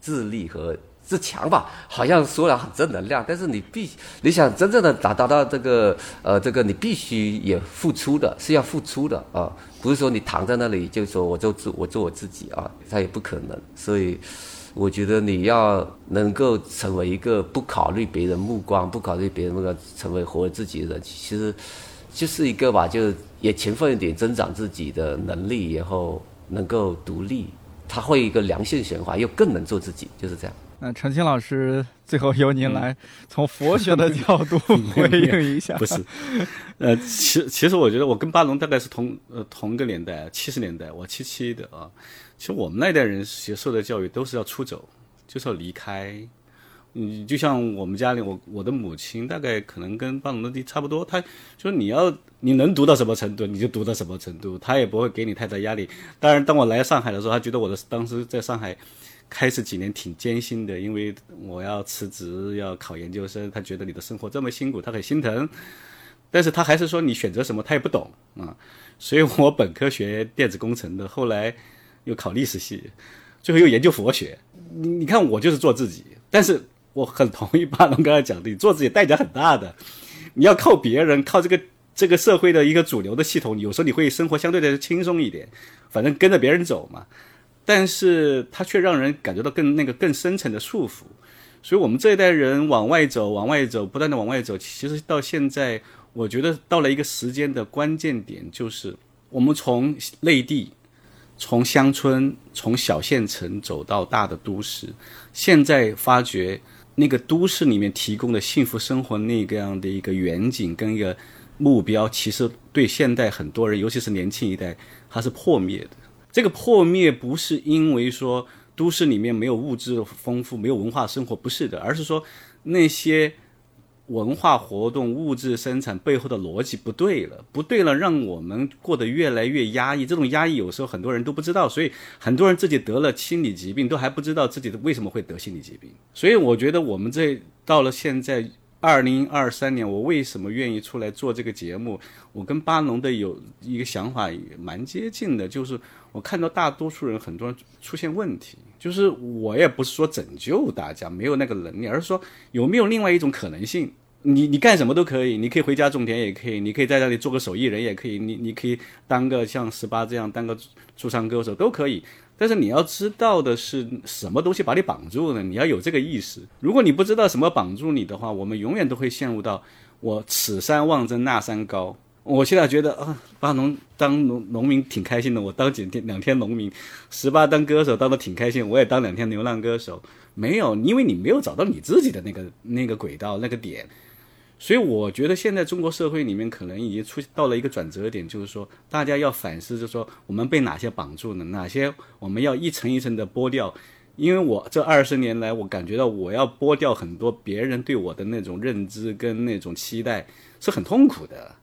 自立和。自强吧，好像说了很正能量，但是你必你想真正的达达到这个呃这个，你必须也付出的，是要付出的啊，不是说你躺在那里就说我就做我做我自己啊，他也不可能。所以我觉得你要能够成为一个不考虑别人目光、不考虑别人那个成为活自己的人，其实就是一个吧，就也勤奋一点，增长自己的能力，然后能够独立，他会一个良性循环，又更能做自己，就是这样。那陈清老师，最后由您来从佛学的角度回应一下。不是，呃，其其实我觉得我跟巴龙大概是同呃同个年代，七十年代，我七七的啊。其实我们那代人接受的教育都是要出走，就是要离开。嗯，就像我们家里，我我的母亲大概可能跟巴龙的差不多，她说你要你能读到什么程度，你就读到什么程度，她也不会给你太大压力。当然，当我来上海的时候，她觉得我的当时在上海。开始几年挺艰辛的，因为我要辞职要考研究生，他觉得你的生活这么辛苦，他很心疼。但是他还是说你选择什么他也不懂啊，所以我本科学电子工程的，后来又考历史系，最后又研究佛学。你你看我就是做自己，但是我很同意巴龙刚才讲的，你做自己代价很大的，你要靠别人，靠这个这个社会的一个主流的系统，有时候你会生活相对的轻松一点，反正跟着别人走嘛。但是它却让人感觉到更那个更深层的束缚，所以我们这一代人往外走，往外走，不断的往外走。其实到现在，我觉得到了一个时间的关键点，就是我们从内地、从乡村、从小县城走到大的都市，现在发觉那个都市里面提供的幸福生活那个样的一个远景跟一个目标，其实对现代很多人，尤其是年轻一代，它是破灭的。这个破灭不是因为说都市里面没有物质丰富、没有文化生活，不是的，而是说那些文化活动、物质生产背后的逻辑不对了，不对了，让我们过得越来越压抑。这种压抑有时候很多人都不知道，所以很多人自己得了心理疾病，都还不知道自己为什么会得心理疾病。所以我觉得我们这到了现在。二零二三年，我为什么愿意出来做这个节目？我跟巴农的有一个想法也蛮接近的，就是我看到大多数人很多人出现问题，就是我也不是说拯救大家，没有那个能力，而是说有没有另外一种可能性？你你干什么都可以，你可以回家种田也可以，你可以在那里做个手艺人也可以，你你可以当个像十八这样当个驻唱歌手都可以。但是你要知道的是，什么东西把你绑住呢？你要有这个意识。如果你不知道什么绑住你的话，我们永远都会陷入到我此山望真那山高，我现在觉得啊，巴农当农农民挺开心的，我当几天两天农民，十八当歌手当的挺开心，我也当两天流浪歌手。没有，因为你没有找到你自己的那个那个轨道那个点，所以我觉得现在中国社会里面可能已经出到了一个转折点，就是说大家要反思，就是说我们被哪些绑住呢，哪些我们要一层一层的剥掉。因为我这二十年来，我感觉到我要剥掉很多别人对我的那种认知跟那种期待，是很痛苦的。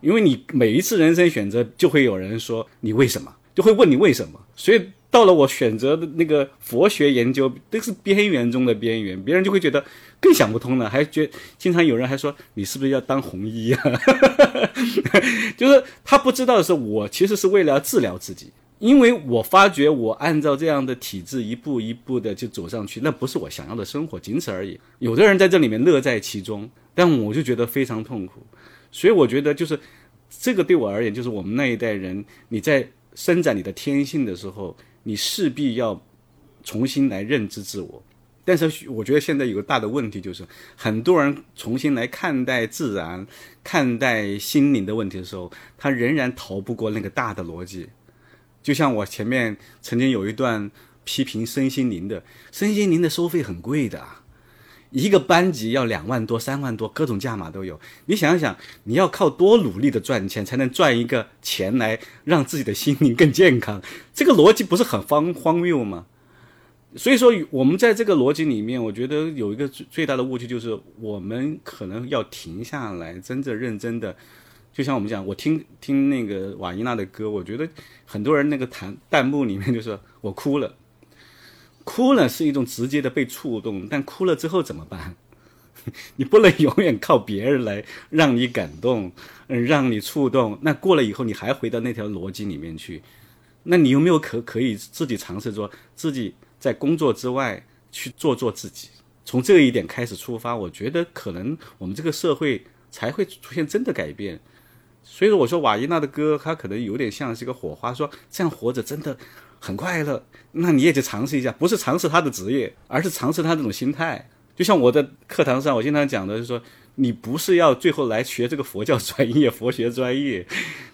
因为你每一次人生选择，就会有人说你为什么，就会问你为什么。所以到了我选择的那个佛学研究，都是边缘中的边缘，别人就会觉得 更想不通了，还觉经常有人还说你是不是要当红衣啊？就是他不知道的是，我其实是为了要治疗自己。因为我发觉我按照这样的体制一步一步的就走上去，那不是我想要的生活，仅此而已。有的人在这里面乐在其中，但我就觉得非常痛苦。所以我觉得就是这个对我而言，就是我们那一代人，你在伸展你的天性的时候，你势必要重新来认知自我。但是我觉得现在有个大的问题，就是很多人重新来看待自然、看待心灵的问题的时候，他仍然逃不过那个大的逻辑。就像我前面曾经有一段批评身心灵的，身心灵的收费很贵的，一个班级要两万多、三万多，各种价码都有。你想想，你要靠多努力的赚钱，才能赚一个钱来让自己的心灵更健康？这个逻辑不是很荒荒谬吗？所以说，我们在这个逻辑里面，我觉得有一个最最大的误区，就是我们可能要停下来，真正认真的。就像我们讲，我听听那个瓦伊娜的歌，我觉得很多人那个弹弹幕里面就说我哭了，哭了是一种直接的被触动，但哭了之后怎么办？你不能永远靠别人来让你感动，嗯，让你触动。那过了以后，你还回到那条逻辑里面去，那你有没有可可以自己尝试说，自己在工作之外去做做自己？从这一点开始出发，我觉得可能我们这个社会才会出现真的改变。所以说，我说瓦伊娜的歌，它可能有点像是一个火花，说这样活着真的很快乐。那你也得尝试一下，不是尝试他的职业，而是尝试他这种心态。就像我在课堂上，我经常讲的，就是说，你不是要最后来学这个佛教专业、佛学专业，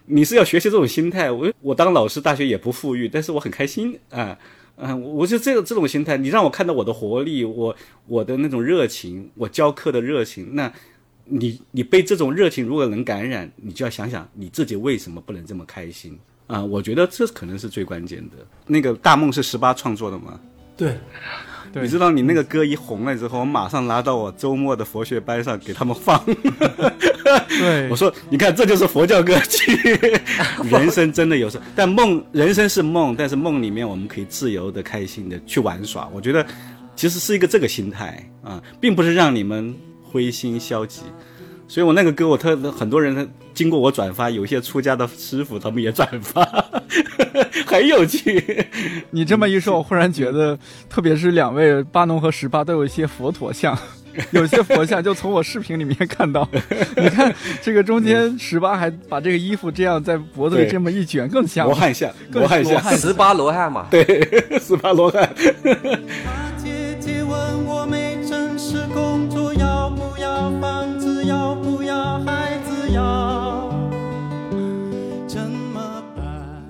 你是要学习这种心态。我我当老师，大学也不富裕，但是我很开心啊，嗯我就这个这种心态，你让我看到我的活力，我我的那种热情，我教课的热情，那。你你被这种热情如果能感染，你就要想想你自己为什么不能这么开心啊？我觉得这可能是最关键的。那个大梦是十八创作的吗？对你知道你那个歌一红了之后，我马上拿到我周末的佛学班上给他们放。对 我说，你看这就是佛教歌曲，人生真的有时候，但梦人生是梦，但是梦里面我们可以自由的、开心的去玩耍。我觉得其实是一个这个心态啊，并不是让你们。灰心消极，所以我那个歌，我特很多人经过我转发，有一些出家的师傅他们也转发，很有趣。你这么一说，我忽然觉得，特别是两位巴农和十八都有一些佛陀像，有些佛像就从我视频里面看到。你看这个中间，十八还把这个衣服这样在脖子里这么一卷，更像罗汉像，更罗汉像，罗汉十八罗汉嘛，对，十八罗汉。房子，要不要孩子，要怎么办？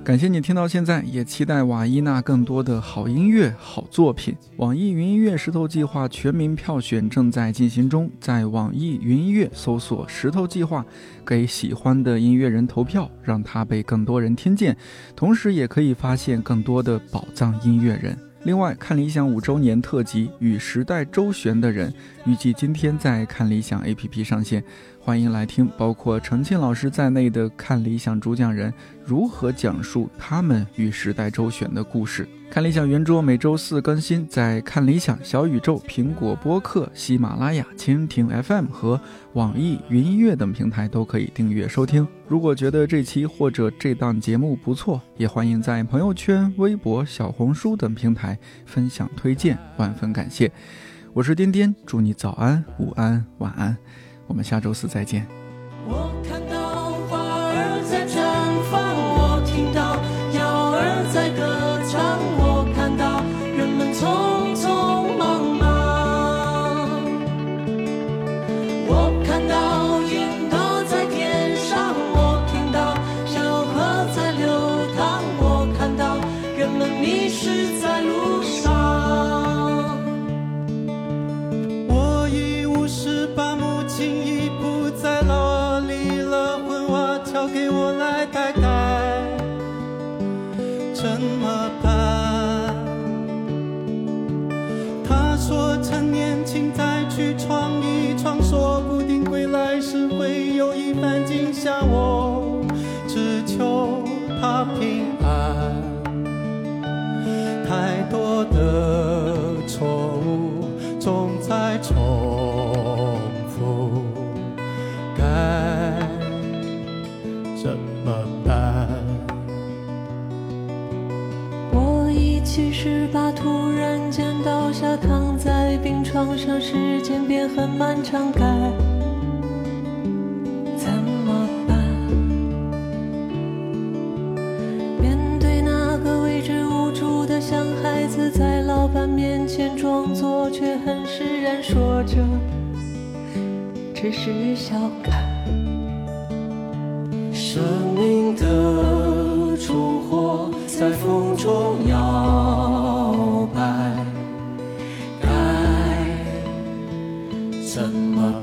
感谢你听到现在，也期待瓦伊娜更多的好音乐、好作品。网易云音乐石头计划全民票选正在进行中，在网易云音乐搜索“石头计划”，给喜欢的音乐人投票，让他被更多人听见，同时也可以发现更多的宝藏音乐人。另外，看理想五周年特辑《与时代周旋的人》预计今天在看理想 APP 上线，欢迎来听包括程庆老师在内的看理想主讲人如何讲述他们与时代周旋的故事。看理想圆桌每周四更新，在看理想、小宇宙、苹果播客、喜马拉雅、蜻蜓 FM 和网易云音乐等平台都可以订阅收听。如果觉得这期或者这档节目不错，也欢迎在朋友圈、微博、小红书等平台分享推荐，万分感谢。我是颠颠，祝你早安、午安、晚安，我们下周四再见。我看躺在病床上，时间变很漫长，该怎么办？面对那个未知无助的像孩子，在老板面前装作，却很释然，说着只是小看。生命的烛火在风中摇摆，什么